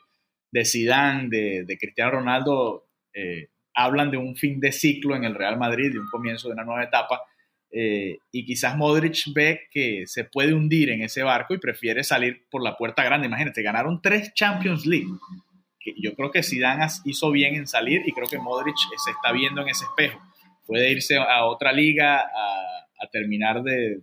de Zidane, de, de Cristiano Ronaldo, eh, hablan de un fin de ciclo en el Real Madrid, de un comienzo de una nueva etapa. Eh, y quizás Modric ve que se puede hundir en ese barco y prefiere salir por la puerta grande. Imagínate, ganaron tres Champions League. Que yo creo que Zidane hizo bien en salir y creo que Modric se está viendo en ese espejo. Puede irse a otra liga a, a terminar de,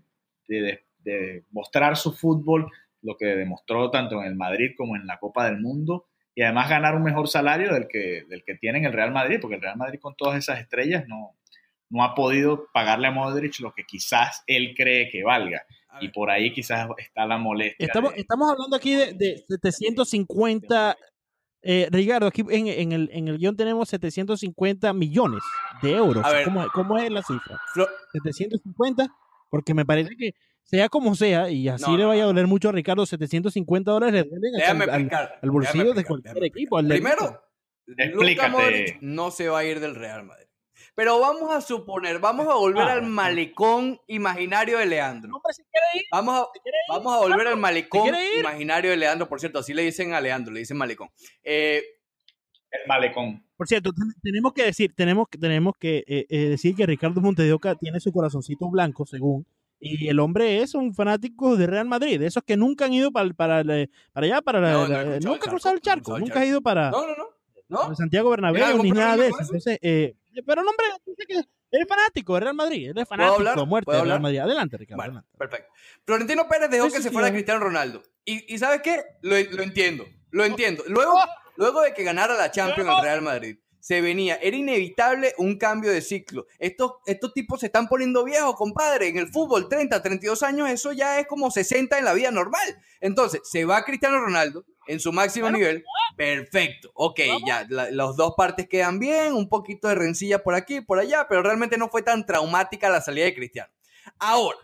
de- de mostrar su fútbol, lo que demostró tanto en el Madrid como en la Copa del Mundo, y además ganar un mejor salario del que, del que tiene en el Real Madrid, porque el Real Madrid con todas esas estrellas no, no ha podido pagarle a Modric lo que quizás él cree que valga. Y por ahí quizás está la molestia. Estamos, de- estamos hablando aquí de, de 750, eh, Ricardo, aquí en, en el, en el guion tenemos 750 millones de euros. A ver. ¿Cómo, cómo es la cifra? Flo- 750, porque me parece que sea como sea, y así No, le vaya a doler mucho a Ricardo, 750 dólares le al, al- explicar. al bolsillo de cualquier equipo. Primero, Luka. Modric no se va a ir del Real Madrid. Pero vamos a suponer, vamos a volver Ah, al malecón imaginario de Leandro. Hombre, si quiere ir, Vamos a, si quiere ir, vamos a volver al malecón imaginario de Leandro. Por cierto, así le dicen a Leandro, le dicen malecón. Eh, el malecón. Por cierto, ten- tenemos que decir, tenemos, que- tenemos que eh, eh, decir que Ricardo Montedioca tiene su corazoncito blanco, según, y el hombre es un fanático de Real Madrid, de esos que nunca han ido para, para, la- para allá, para la- No, no he la- cruzado el nunca cruzado el no charco, nunca ha ido para, no, no, no. ¿No? Santiago Bernabéu ni nada de eso. Entonces, eh, pero el hombre dice que es fanático de Real Madrid, él es fanático hablar? muerte ¿Puedo de Real? Madrid. Adelante, Ricardo. Adelante. perfecto. Florentino Pérez dejó Sí, que sí, se sí, fuera ver. Cristiano Ronaldo. Y, y ¿sabes qué? Lo, lo entiendo, lo entiendo. Luego, luego de que ganara la Champions el Real Madrid, se venía, era inevitable un cambio de ciclo. Estos, estos tipos se están poniendo viejos, compadre. En el fútbol, 30, 32 años, eso ya es como 60 en la vida normal. Entonces, se va Cristiano Ronaldo en su máximo nivel. Perfecto. Ok, ya, la- las dos partes quedan bien, un poquito de rencilla por aquí, por allá, pero realmente no fue tan traumática la salida de Cristiano. Ahora,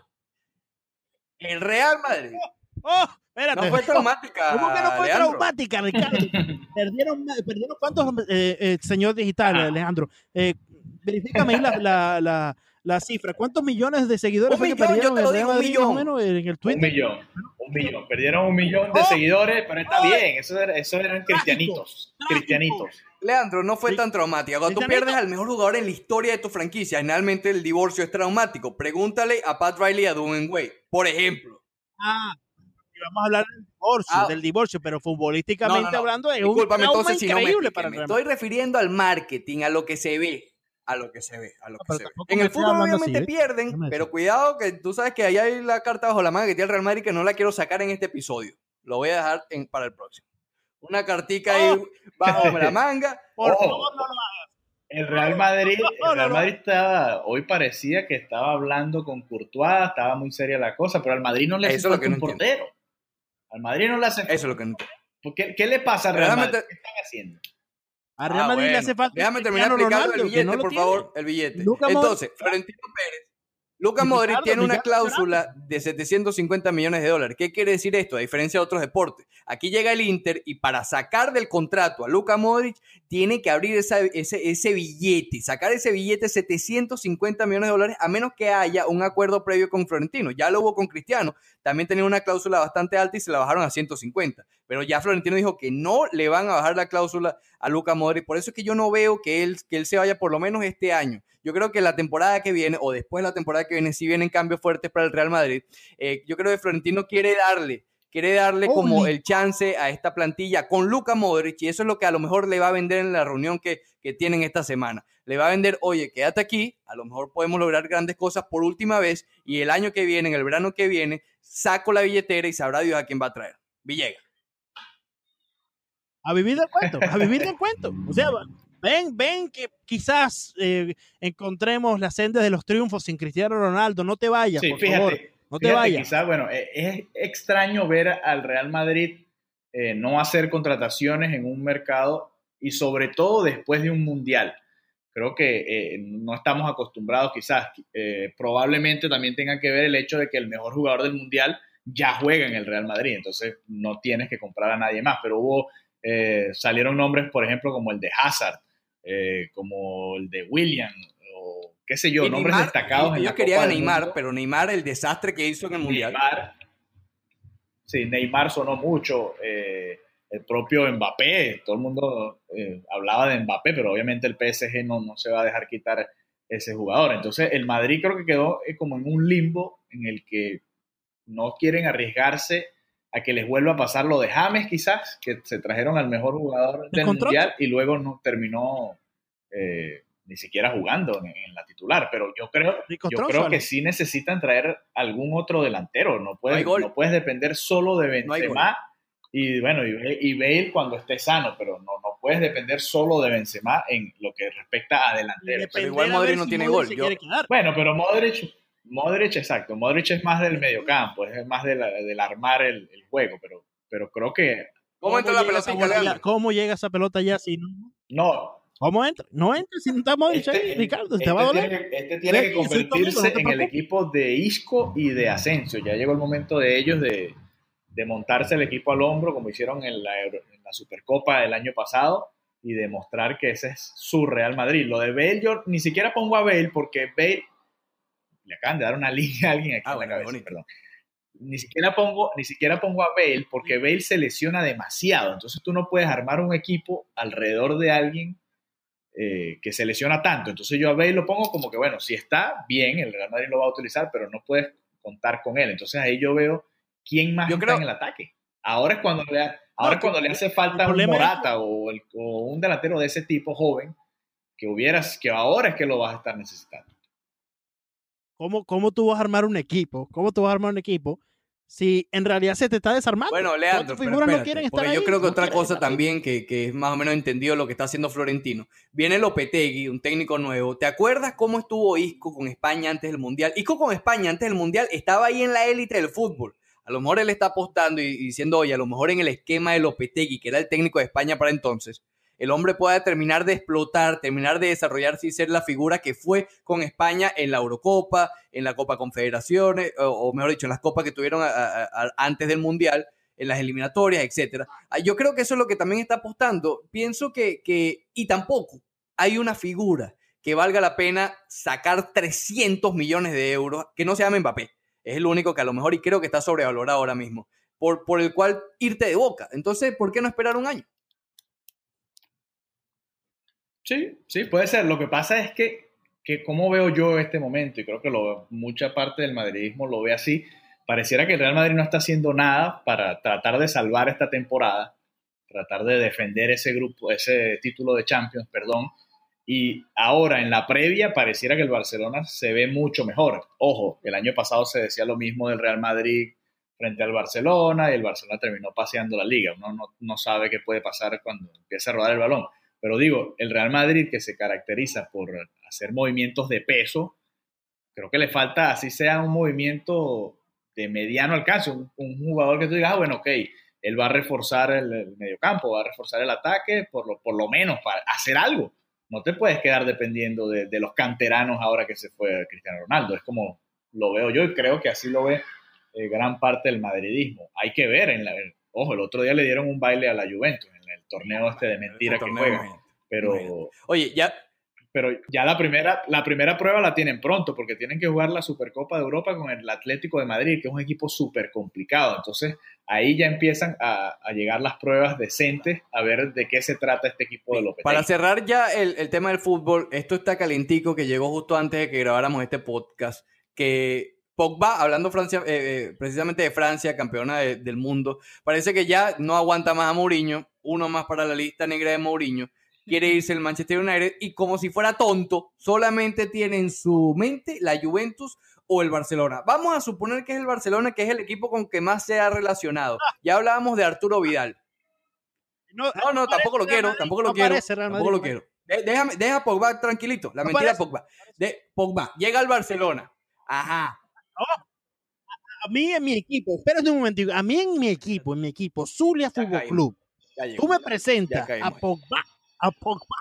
el Real Madrid ¡Oh! Espérate. no fue traumática. ¿Cómo que no fue Leandro? traumática, Ricardo? perdieron, perdieron cuántos, eh, eh, señor digital, Alejandro. Eh, verifícame ahí la, la, la, la cifra. ¿Cuántos millones de seguidores Un fue que millón, yo perdieron te lo el Real digo, un Madrid, más o millón. menos, en el Un Twitter? millón. Un millón. Perdieron un millón de ¡Oh! seguidores, pero está ¡Oh! bien. Eso, era- eso eran cristianitos. Trágico. Cristianitos. Leandro, no fue tan traumática. Cuando tú pierdes al mejor jugador en la historia de tu franquicia, generalmente el divorcio es traumático. Pregúntale a Pat Riley y a Dwayne Wade, por ejemplo. Ah, y vamos a hablar del divorcio, Ah. del divorcio, pero futbolísticamente No, no, no. hablando es un Discúlpame trauma entonces si no me increíble para el Me estoy refiriendo al marketing, a lo que se ve. A lo que se ve, a lo que se ve. En el fútbol así, obviamente ¿eh? pierden, pero cuidado que tú sabes que ahí hay la carta bajo la manga que tiene el Real Madrid que no la quiero sacar en este episodio. Lo voy a dejar en- para el próximo. Una cartica ahí Oh. bajo la manga. Por favor, no lo El Real Madrid, el Real. Madrid estaba, hoy parecía que estaba hablando con Courtois, estaba muy seria la cosa, pero al Madrid no le hace Eso es lo falta que un no entiendo. portero. Al Madrid no le hace Eso es lo que no entiendo. ¿Por ¿Qué, qué le pasa al Real Realmente- Madrid? ¿Qué están haciendo? A Real Ah, Madrid le bueno. hace falta. Déjame terminar explicando Ronaldo, el billete, no por tiene. favor, el billete. Entonces, Florentino Pérez. Luca Ricardo, Modric tiene una Ricardo, cláusula de 750 millones de dólares. ¿Qué quiere decir esto? A diferencia de otros deportes. Aquí llega el Inter y para sacar del contrato a Luca Modric tiene que abrir ese, billete, sacar ese billete 750 millones de dólares, a menos que haya un acuerdo previo con Florentino. Ya lo hubo con Cristiano, también tenía una cláusula bastante alta y se la bajaron a 150. Pero ya Florentino dijo que no le van a bajar la cláusula a Luca Modric. Por eso es que yo no veo que él, que él se vaya por lo menos este año. Yo creo que la temporada que viene, o después de la temporada que viene, si vienen cambios fuertes para el Real Madrid, eh, yo creo que Florentino quiere darle quiere darle como el chance a esta plantilla con Luca Modric y eso es lo que a lo mejor le va a vender en la reunión que, que tienen esta semana. Le va a vender, oye, quédate aquí, a lo mejor podemos lograr grandes cosas por última vez y el año que viene, en el verano que viene, saco la billetera y sabrá Dios a quién va a traer. Villegas. A vivir del cuento, a vivir del cuento. O sea, ven, ven que quizás eh, encontremos la senda de los triunfos sin Cristiano Ronaldo. No te vayas, Sí, por fíjate, favor. No te fíjate, vayas. Quizás, bueno, eh, es extraño ver al Real Madrid eh, no hacer contrataciones en un mercado y sobre todo después de un mundial. Creo que eh, no estamos acostumbrados, quizás, eh, probablemente también tenga que ver el hecho de que el mejor jugador del mundial ya juega en el Real Madrid, entonces no tienes que comprar a nadie más, pero hubo, salieron nombres, por ejemplo, como el de Hazard, como el de William, qué sé yo, Y nombres Neymar, destacados. en la querían Copa a Neymar, pero Neymar, el desastre que hizo en el Mundial. Neymar, sí, Neymar sonó mucho, eh, el propio Mbappé, todo el mundo eh, hablaba de Mbappé, pero obviamente el PSG no, no se va a dejar quitar ese jugador. Entonces el Madrid creo que quedó eh, como en un limbo en el que no quieren arriesgarse a que les vuelva a pasar lo de James quizás, que se trajeron al mejor jugador del contrato? Mundial y luego no terminó eh, ni siquiera jugando en, en la titular. Pero yo creo, Rico yo creo ¿no? que sí necesitan traer algún otro delantero. No puedes, gol. no puedes depender solo de No Benzema y bueno, y, y Bale cuando esté sano, pero no, no puedes depender solo de Benzema en lo que respecta a delanteros. Pero igual Modric no si tiene Modric gol. Yo-. Bueno, pero Modric, Modric, exacto, Modric es más del mediocampo, es más del, del armar el, el juego, pero, pero creo que ¿Cómo entró la llega esa pelotita, bola ya? Leandro? ¿Cómo llega esa pelota ya? Si no, no. ¿Cómo entra? No entra si no Modric ahí, Ricardo. Te va a este doler. tiene que, este tiene que convertirse en el equipo de Isco y de Asensio. Ya llegó el momento de ellos de, de montarse el equipo al hombro, como hicieron en la, Euro- en la Supercopa del año pasado, y demostrar que ese es su Real Madrid. Lo de Bale, yo ni siquiera pongo a Bale porque Bale le acaban de dar una línea a alguien aquí Ah, en bueno, la cabeza, perdón. Ni siquiera, pongo, ni siquiera pongo a Bale porque Bale se lesiona demasiado. Entonces tú no puedes armar un equipo alrededor de alguien eh, que se lesiona tanto. Entonces yo a Bale lo pongo como que, bueno, si está bien, el Real Madrid lo va a utilizar, pero no puedes contar con él. Entonces ahí yo veo quién más Yo está creo- en el ataque. Ahora es cuando le, ahora es cuando le hace falta el un es- Morata o, el- o un delantero de ese tipo joven que hubieras, que ahora es que lo vas a estar necesitando. ¿Cómo, ¿Cómo tú vas a armar un equipo? ¿Cómo tú vas a armar un equipo si en realidad se te está desarmando? Bueno, Leandro, pero figuras no espérate, quieren estar porque ahí. yo creo que no otra cosa también que, que es más o menos entendido lo que está haciendo Florentino. Viene Lopetegui, un técnico nuevo. ¿Te acuerdas cómo estuvo Isco con España antes del Mundial? Isco con España antes del Mundial estaba ahí en la élite del fútbol. A lo mejor él está apostando y, y diciendo, oye, a lo mejor en el esquema de Lopetegui, que era el técnico de España para entonces, el hombre pueda terminar de explotar, terminar de desarrollarse y ser la figura que fue con España en la Eurocopa, en la Copa Confederaciones, o, mejor dicho, en las copas que tuvieron antes del Mundial, en las eliminatorias, etcétera. Ah, Yo creo que eso es lo que también está apostando. Pienso que, que y tampoco hay una figura que valga la pena sacar 300 millones de euros, que no se llame Mbappé. Es el único que a lo mejor, y creo que está sobrevalorado ahora mismo, por, por el cual irte de boca. Entonces, ¿por qué no esperar un año? Sí, sí, puede ser. Lo que pasa es que, que veo yo este momento, y creo que lo, mucha parte del madridismo lo ve así, pareciera que el Real Madrid no está haciendo nada para tratar de salvar esta temporada, tratar de defender ese grupo, ese título de Champions, perdón. Y ahora en la previa pareciera que el Barcelona se ve mucho mejor. Ojo, el año pasado se decía lo mismo del Real Madrid frente al Barcelona y el Barcelona terminó paseando la liga. Uno no, no sabe qué puede pasar cuando empieza a rodar el balón. Pero digo, el Real Madrid que se caracteriza por hacer movimientos de peso, creo que le falta, así sea un movimiento de mediano alcance, un, un jugador que tú digas, ah, bueno, ok, él va a reforzar el, el mediocampo, va a reforzar el ataque, por lo, por lo menos para hacer algo. No te puedes quedar dependiendo de, los canteranos ahora que se fue Cristiano Ronaldo. Es como lo veo yo y creo que así lo ve eh, gran parte del madridismo. Hay que ver, en la, ojo, el otro día le dieron un baile a la Juventus en el torneo este de mentira Ese que torneo, juega. imagínate. Pero. Oye, ya, pero ya la primera, la primera prueba la tienen pronto porque tienen que jugar la Supercopa de Europa con el Atlético de Madrid, que es un equipo súper complicado. Entonces ahí ya empiezan a, a llegar las pruebas decentes a ver de qué se trata este equipo de Lopetegui. Para cerrar ya el, el tema del fútbol, esto está calentico que llegó justo antes de que grabáramos este podcast, que Pogba, hablando Francia, eh, eh, precisamente de Francia, campeona de- del mundo, parece que ya no aguanta más a Mourinho, uno más para la lista negra de Mourinho, quiere irse el Manchester United y como si fuera tonto, solamente tiene en su mente la Juventus o el Barcelona. Vamos a suponer que es el Barcelona, que es el equipo con que más se ha relacionado. Ya hablábamos de Arturo Vidal. No, no, tampoco lo quiero, tampoco lo quiero. Tampoco lo quiero. De- déjame, deja a Pogba tranquilito. La No mentira. Pogba. De, Pogba llega al Barcelona. Ajá. A mí en mi equipo, espérate un momentico, a mí en mi equipo, en mi equipo, Zulia Fútbol. Club, llegó, tú me ya- presentas a. Pogba, a Pogba,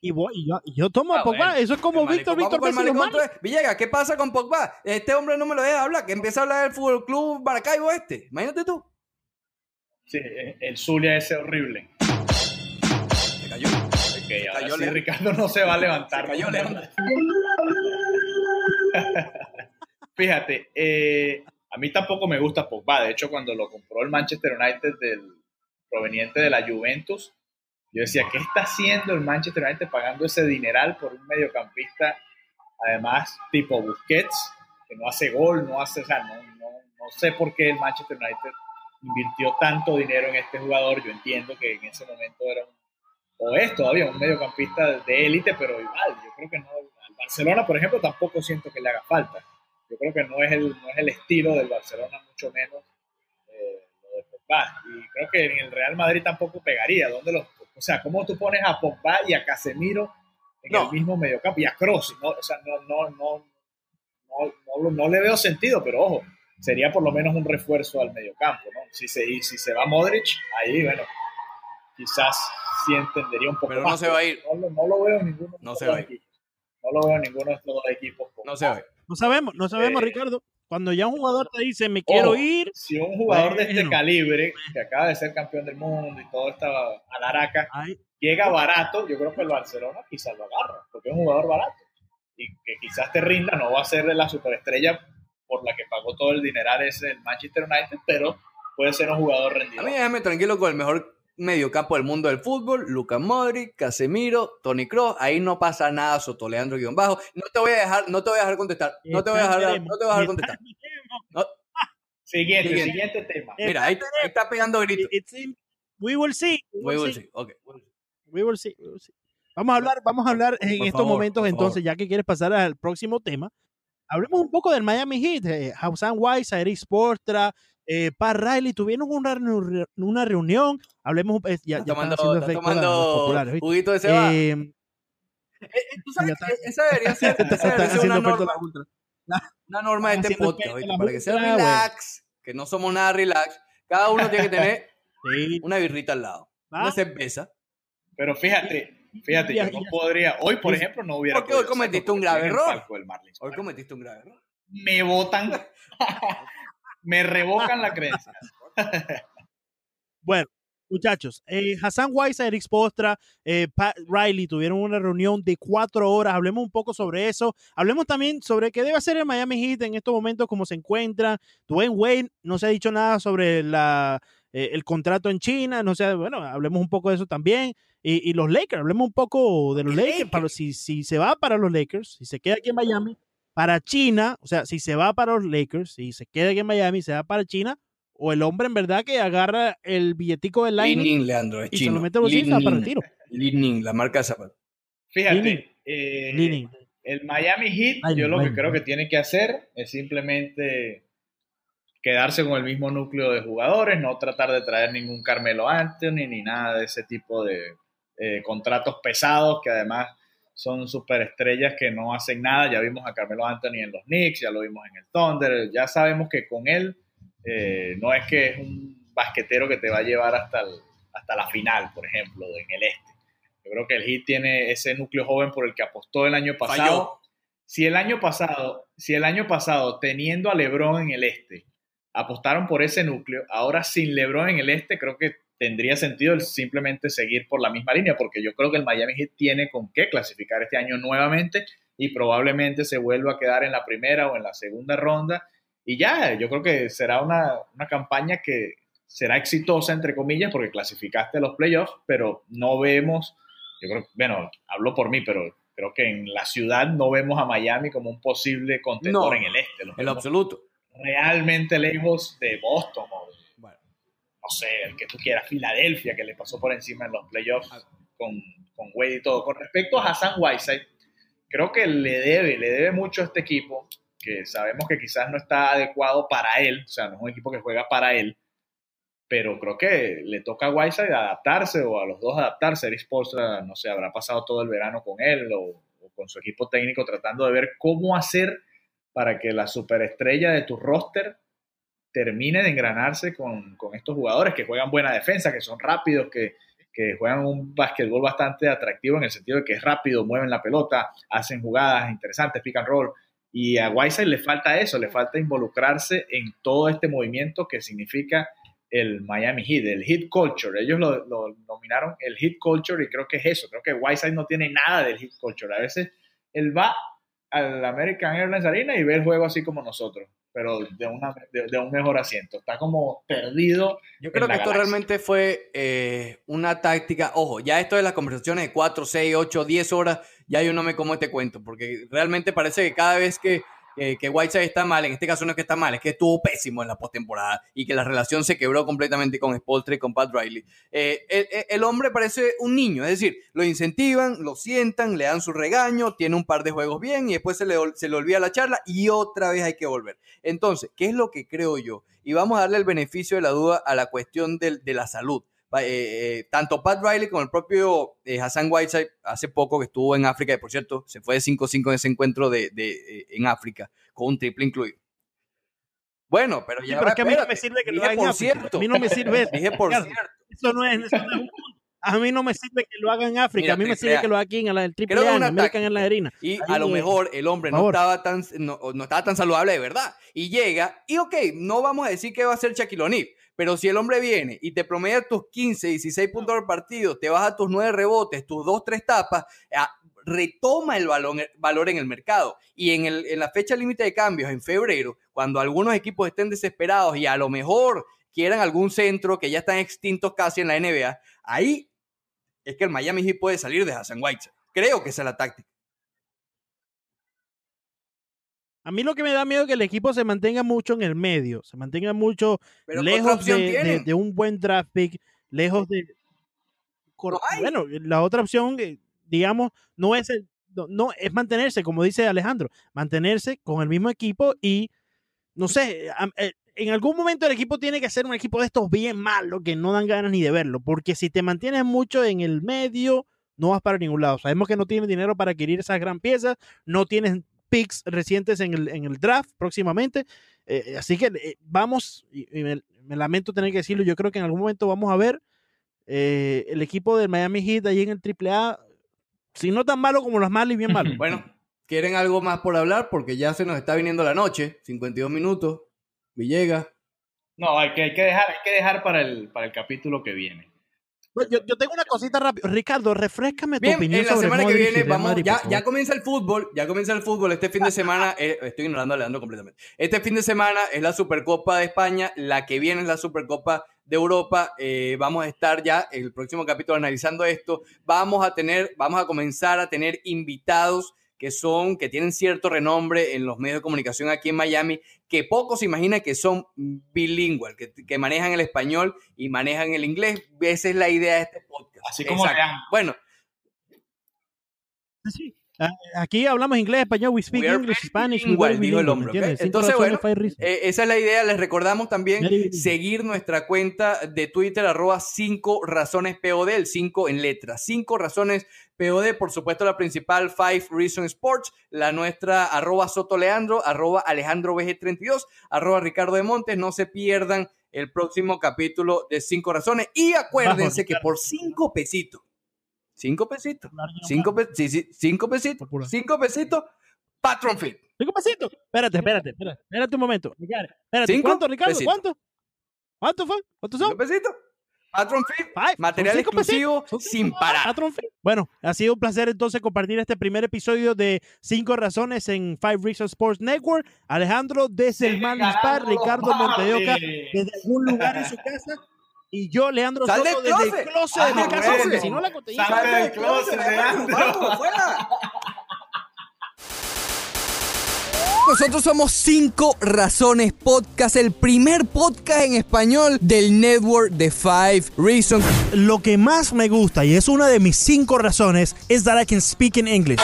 y, voy, y yo, y yo tomo Ah, a Pogba, bueno. eso es como El Víctor, Víctor. Villegas, ¿qué pasa con Pogba? Este hombre no me lo deja hablar, que empieza a hablar del Fútbol Club Maracaibo este. Imagínate tú. Sí, eh, el Zulia ese horrible. Se cayó. Ok, ahora cayó sí Leandro. Ricardo no se va a levantar. Se cayó Leandro. Fíjate, eh, a mí tampoco me gusta Pogba. De hecho, cuando lo compró el Manchester United del, proveniente de la Juventus, yo decía, ¿qué está haciendo el Manchester United pagando ese dineral por un mediocampista, además tipo Busquets, que no hace gol, no hace, o no, no, no sé por qué el Manchester United invirtió tanto dinero en este jugador. Yo entiendo que en ese momento era un, o es todavía un mediocampista de élite, pero igual, yo creo que no, al Barcelona, por ejemplo, tampoco siento que le haga falta. Yo creo que no es el, no es el estilo del Barcelona, mucho menos Pogba. Y creo que en el Real Madrid tampoco pegaría. ¿Dónde los, o sea, ¿cómo tú pones a Pogba y a Casemiro en No. el mismo mediocampo? Y a Kroos, ¿no? O sea, no, no, no, no, no, le veo sentido, pero ojo, sería por lo menos un refuerzo al mediocampo, ¿no? Si se, y si se va Modric, ahí, bueno, quizás sí entendería un poco Pero no se va a ir. No, lo- no lo veo en ninguno de No estos se va dos equipos. No lo veo en ninguno de estos dos equipos. No se ve. No sabemos, no sabemos, Eh, Ricardo. Cuando ya un jugador te dice, me quiero ir, Si un jugador de este calibre, que acaba de ser campeón del mundo y todo esta alaraca, ay, llega barato, yo creo que el Barcelona quizás lo agarra, porque es un jugador barato. Y que quizás te rinda, no va a ser la superestrella por la que pagó todo el dineral ese el Manchester United, pero puede ser un jugador A rendido. mí déjame tranquilo con el mejor mediocampo del mundo del fútbol, Luka Modric, Casemiro, Tony Kroos, ahí no pasa nada, Sotoleandro guion bajo. No te voy a dejar, no te voy a dejar contestar, no te voy a dejar, no te voy a dejar contestar. No, Siguiente, Siguiente. siguiente tema. mira, ahí, ahí está pegando gritos. We will see. We will see. see, ok. We will see, we will see. Vamos a hablar, vamos a hablar en Por estos favor, momentos, entonces, ya que quieres pasar al próximo tema, hablemos un poco del Miami Heat. Eh, Hassan Weiss, Eric Sportra, eh, Pat Riley tuvieron una, una reunión. Hablemos, eh, ya, ya están tomando, haciendo las- las tomando populares, ¿viste? juguito de cebada. Eh, Eh, eh, tú sabes ya que esa debería ser, esa están debería ser una, norma, una de este podcast, para que sea relax, que no somos nada relax. Cada uno tiene que tener Sí. una birrita al lado, Ah, una cerveza. Pero fíjate, fíjate, yo no podría, hoy por ejemplo no hubiera Porque hoy cometiste un grave error. Hoy cometiste un grave error. Me votan, me revocan la creencia. Bueno, muchachos, eh, Hassan Weiss, Eric Postra, eh, Pat Riley tuvieron una reunión de cuatro horas. Hablemos un poco sobre eso. Hablemos también sobre qué debe hacer el Miami Heat en estos momentos, cómo se encuentra. Dwayne Wayne no se ha dicho nada sobre la, eh, el contrato en China. No sé, bueno, hablemos un poco de eso también. Y, y los Lakers, hablemos un poco de los Lakers. Para, si, si se va para los Lakers, si se queda aquí en Miami, para China, o sea, si se va para los Lakers, si se queda aquí en Miami, se va para China, o el hombre en verdad que agarra el billetico del Lightning Lightning, Leandro, es y se lo mete bolsillo y se va para el tiro. Lightning, la marca de zapatos. Fíjate, eh, el Miami Heat, Ay, yo lo que creo que tiene que hacer es simplemente quedarse con el mismo núcleo de jugadores, no tratar de traer ningún Carmelo Anthony ni nada de ese tipo de eh, contratos pesados que además son superestrellas que no hacen nada. Ya vimos a Carmelo Anthony en los Knicks, ya lo vimos en el Thunder, ya sabemos que con él eh, no es que es un basquetero que te va a llevar hasta, el- hasta la final, por ejemplo, en el este. Yo creo que el Heat tiene ese núcleo joven por el que apostó el año pasado. Falló. Si el año pasado, si el año pasado teniendo a LeBron en el este, apostaron por ese núcleo, ahora sin LeBron en el este, creo que tendría sentido el simplemente seguir por la misma línea, porque yo creo que el Miami Heat tiene con qué clasificar este año nuevamente y probablemente se vuelva a quedar en la primera o en la segunda ronda. Y ya, yo creo que será una, una campaña que será exitosa, entre comillas, porque clasificaste a los playoffs, pero no vemos, yo creo, bueno, hablo por mí, pero creo que en la ciudad no vemos a Miami como un posible contendor No, en el este. En lo absoluto. realmente lejos de Boston o, sé, el que tú quieras, Filadelfia, que le pasó por encima en los playoffs con, con Wade y todo. Con respecto a Hassan Whiteside, creo que le debe, le debe mucho a este equipo, que sabemos que quizás no está adecuado para él, o sea, no es un equipo que juega para él, pero creo que le toca a Whiteside adaptarse o a los dos adaptarse. Eric Spoelstra, no sé, habrá pasado todo el verano con él o, o con su equipo técnico tratando de ver cómo hacer para que la superestrella de tu roster termine de engranarse con, con estos jugadores que juegan buena defensa, que son rápidos, que, que juegan un básquetbol bastante atractivo en el sentido de que es rápido, mueven la pelota, hacen jugadas interesantes, pick and roll. Y a Whiteside le falta eso, le falta involucrarse en todo este movimiento que significa el Miami Heat, el Heat Culture. Ellos lo, lo nominaron el Heat Culture y creo que es eso. Creo que Whiteside no tiene nada del Heat Culture. A veces él va al American Airlines Arena y ve el juego así como nosotros, pero de, una, de, de un mejor asiento. Está como perdido. Yo creo en que esto galaxia. realmente fue eh, una táctica. Ojo, ya esto de las conversaciones de 4, 6, 8, 10 horas, ya yo no me como este cuento, porque realmente parece que cada vez que, que, que Whiteside está mal, en este caso no es que está mal, es que estuvo pésimo en la postemporada y que la relación se quebró completamente con Spolstra y con Pat Riley. Eh, el, hombre parece un niño, es decir, lo incentivan, lo sientan, le dan su regaño, tiene un par de juegos bien y después se le, se le olvida la charla y otra vez hay que volver. Entonces, ¿qué es lo que creo yo? Y vamos a darle el beneficio de la duda a la cuestión de la salud. Eh, eh, tanto Pat Riley como el propio eh, Hassan Whiteside, hace poco que estuvo en África, y por cierto, se fue de 5-5 en ese encuentro de, de, eh, en África, con un triple incluido. Bueno, pero Sí, ya pero va, es que a mí no me sirve que lo hagan en por cierto. A mí no me sirve eso. Dije por cierto. Eso no es, eso no es un punto. A mí no me sirve que lo hagan en África. Mira, a mí me sirve A. que lo hagan aquí en la- el triple A, es en una American en la arena. Y Ahí, a lo eh, mejor el hombre no estaba, tan, no, no estaba tan saludable de verdad. Y llega, y ok, no vamos a decir que va a ser Shaquille O'Neal, pero si el hombre viene y te promedia tus 15, 16 puntos por partido, te baja tus 9 rebotes, tus 2, 3 tapas, ah, retoma el balón- valor en el mercado. Y en, el- en la fecha límite de cambios, en febrero, cuando algunos equipos estén desesperados y a lo mejor quieran algún centro que ya están extintos casi en la NBA, ahí es que el Miami Heat puede salir de Hassan Whiteside. Creo que esa es la táctica. A mí lo que me da miedo es que el equipo se mantenga mucho en el medio, se mantenga mucho Pero ¿qué otra lejos de, de- tienen? de un buen draft pick, lejos de... No. Bueno, la otra opción, eh, digamos, no es el, no, no, es mantenerse, como dice Alejandro, mantenerse con el mismo equipo y, no sé, eh, en algún momento el equipo tiene que ser un equipo de estos bien malos que no dan ganas ni de verlo, porque si te mantienes mucho en el medio, no vas para ningún lado. Sabemos que no tienes dinero para adquirir esas gran piezas, no tienes picks recientes en el, en el draft próximamente. Eh, así que eh, vamos, y, y me, me lamento tener que decirlo, yo creo que en algún momento vamos a ver eh, el equipo del Miami Heat ahí en el AAA, si no tan malo como los malos y bien malos. Bueno, ¿quieren algo más por hablar? Porque ya se nos está viniendo la noche, 52 minutos. Villegas. No, hay que, hay que dejar, hay que dejar para el, para el capítulo que viene. Yo, yo tengo una cosita rápida. Ricardo, refrescame tu Bien, opinión en la sobre semana que Modric y viene vamos, Madrid, ya, ya comienza el fútbol, ya comienza el fútbol este fin de semana, eh, estoy ignorando a Leandro completamente. Este fin de semana es la Supercopa de España, la que viene es la Supercopa de Europa. eh, vamos a estar ya en el próximo capítulo analizando esto. Vamos a tener, vamos a comenzar a tener invitados que son, que tienen cierto renombre en los medios de comunicación aquí en Miami, que pocos se imaginan que son bilingües, que, que manejan el español y manejan el inglés. Esa es la idea de este podcast. Así como. Bueno, Sí. Aquí hablamos inglés, español, we speak We English, Spanish, we very dijo el hombre, ¿me ¿ok? entiendes? Cinco Entonces, bueno, five. Eh, esa es la idea. Les recordamos también Very seguir nuestra cuenta de Twitter, arroba 5 razones POD, el 5 en letras. 5 razones POD, por supuesto, la principal, 5 Reason Sports, la nuestra, arroba Soto Leandro, arroba Alejandro VG32, arroba Ricardo de Montes. No se pierdan el próximo capítulo de 5 razones. Y acuérdense que por 5 pesitos, 5 pesitos, 5 pe sí, sí, cinco pesitos, 5 pesitos, Patron Fit. Cinco pesitos. Espérate, espérate, espérate, espérate un momento. Espérate, ¿Cinco ¿cuánto, Ricardo? pesitos. ¿Cuánto? ¿Cuánto fue? ¿Cuántos son? ¿Cinco pesitos? Patron Fit, Five. material cinco exclusivo sin parar. Patron Fit. Bueno, ha sido un placer entonces compartir este primer episodio de Cinco Razones en Five Reasons Sports Network. Alejandro desde el Man Dispar, ganando los Ricardo Monteoca desde algún lugar en su casa. Y yo, Leandro Sal Soto, del desde el closet. de mi casa, porque si no la contenido. Sal del closet, Leandro. Vamos, fuera. Nosotros somos Cinco Razones Podcast, el primer podcast en español del network de Five Reasons. Lo que más me gusta, y es una de mis cinco razones, es that I can speak in English.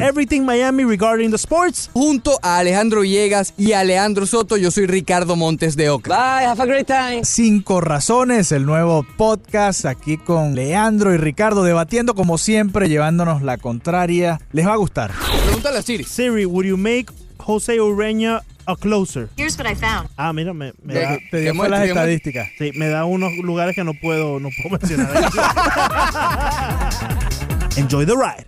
Everything Miami regarding the sports. Junto a Alejandro Villegas y a Leandro Soto, yo soy Ricardo Montes de Oca. Bye, have a great time. Cinco Razones, el nuevo podcast aquí con Leandro y Ricardo debatiendo como siempre, llevándonos la contraria. Les va a gustar. Pregúntale a Siri. Siri, would you make Jose Ureña a closer? Here's what I found. Ah, mira, me, me da, Te dio las estadísticas. sí, me da unos lugares que no puedo, no puedo mencionar. Enjoy the ride.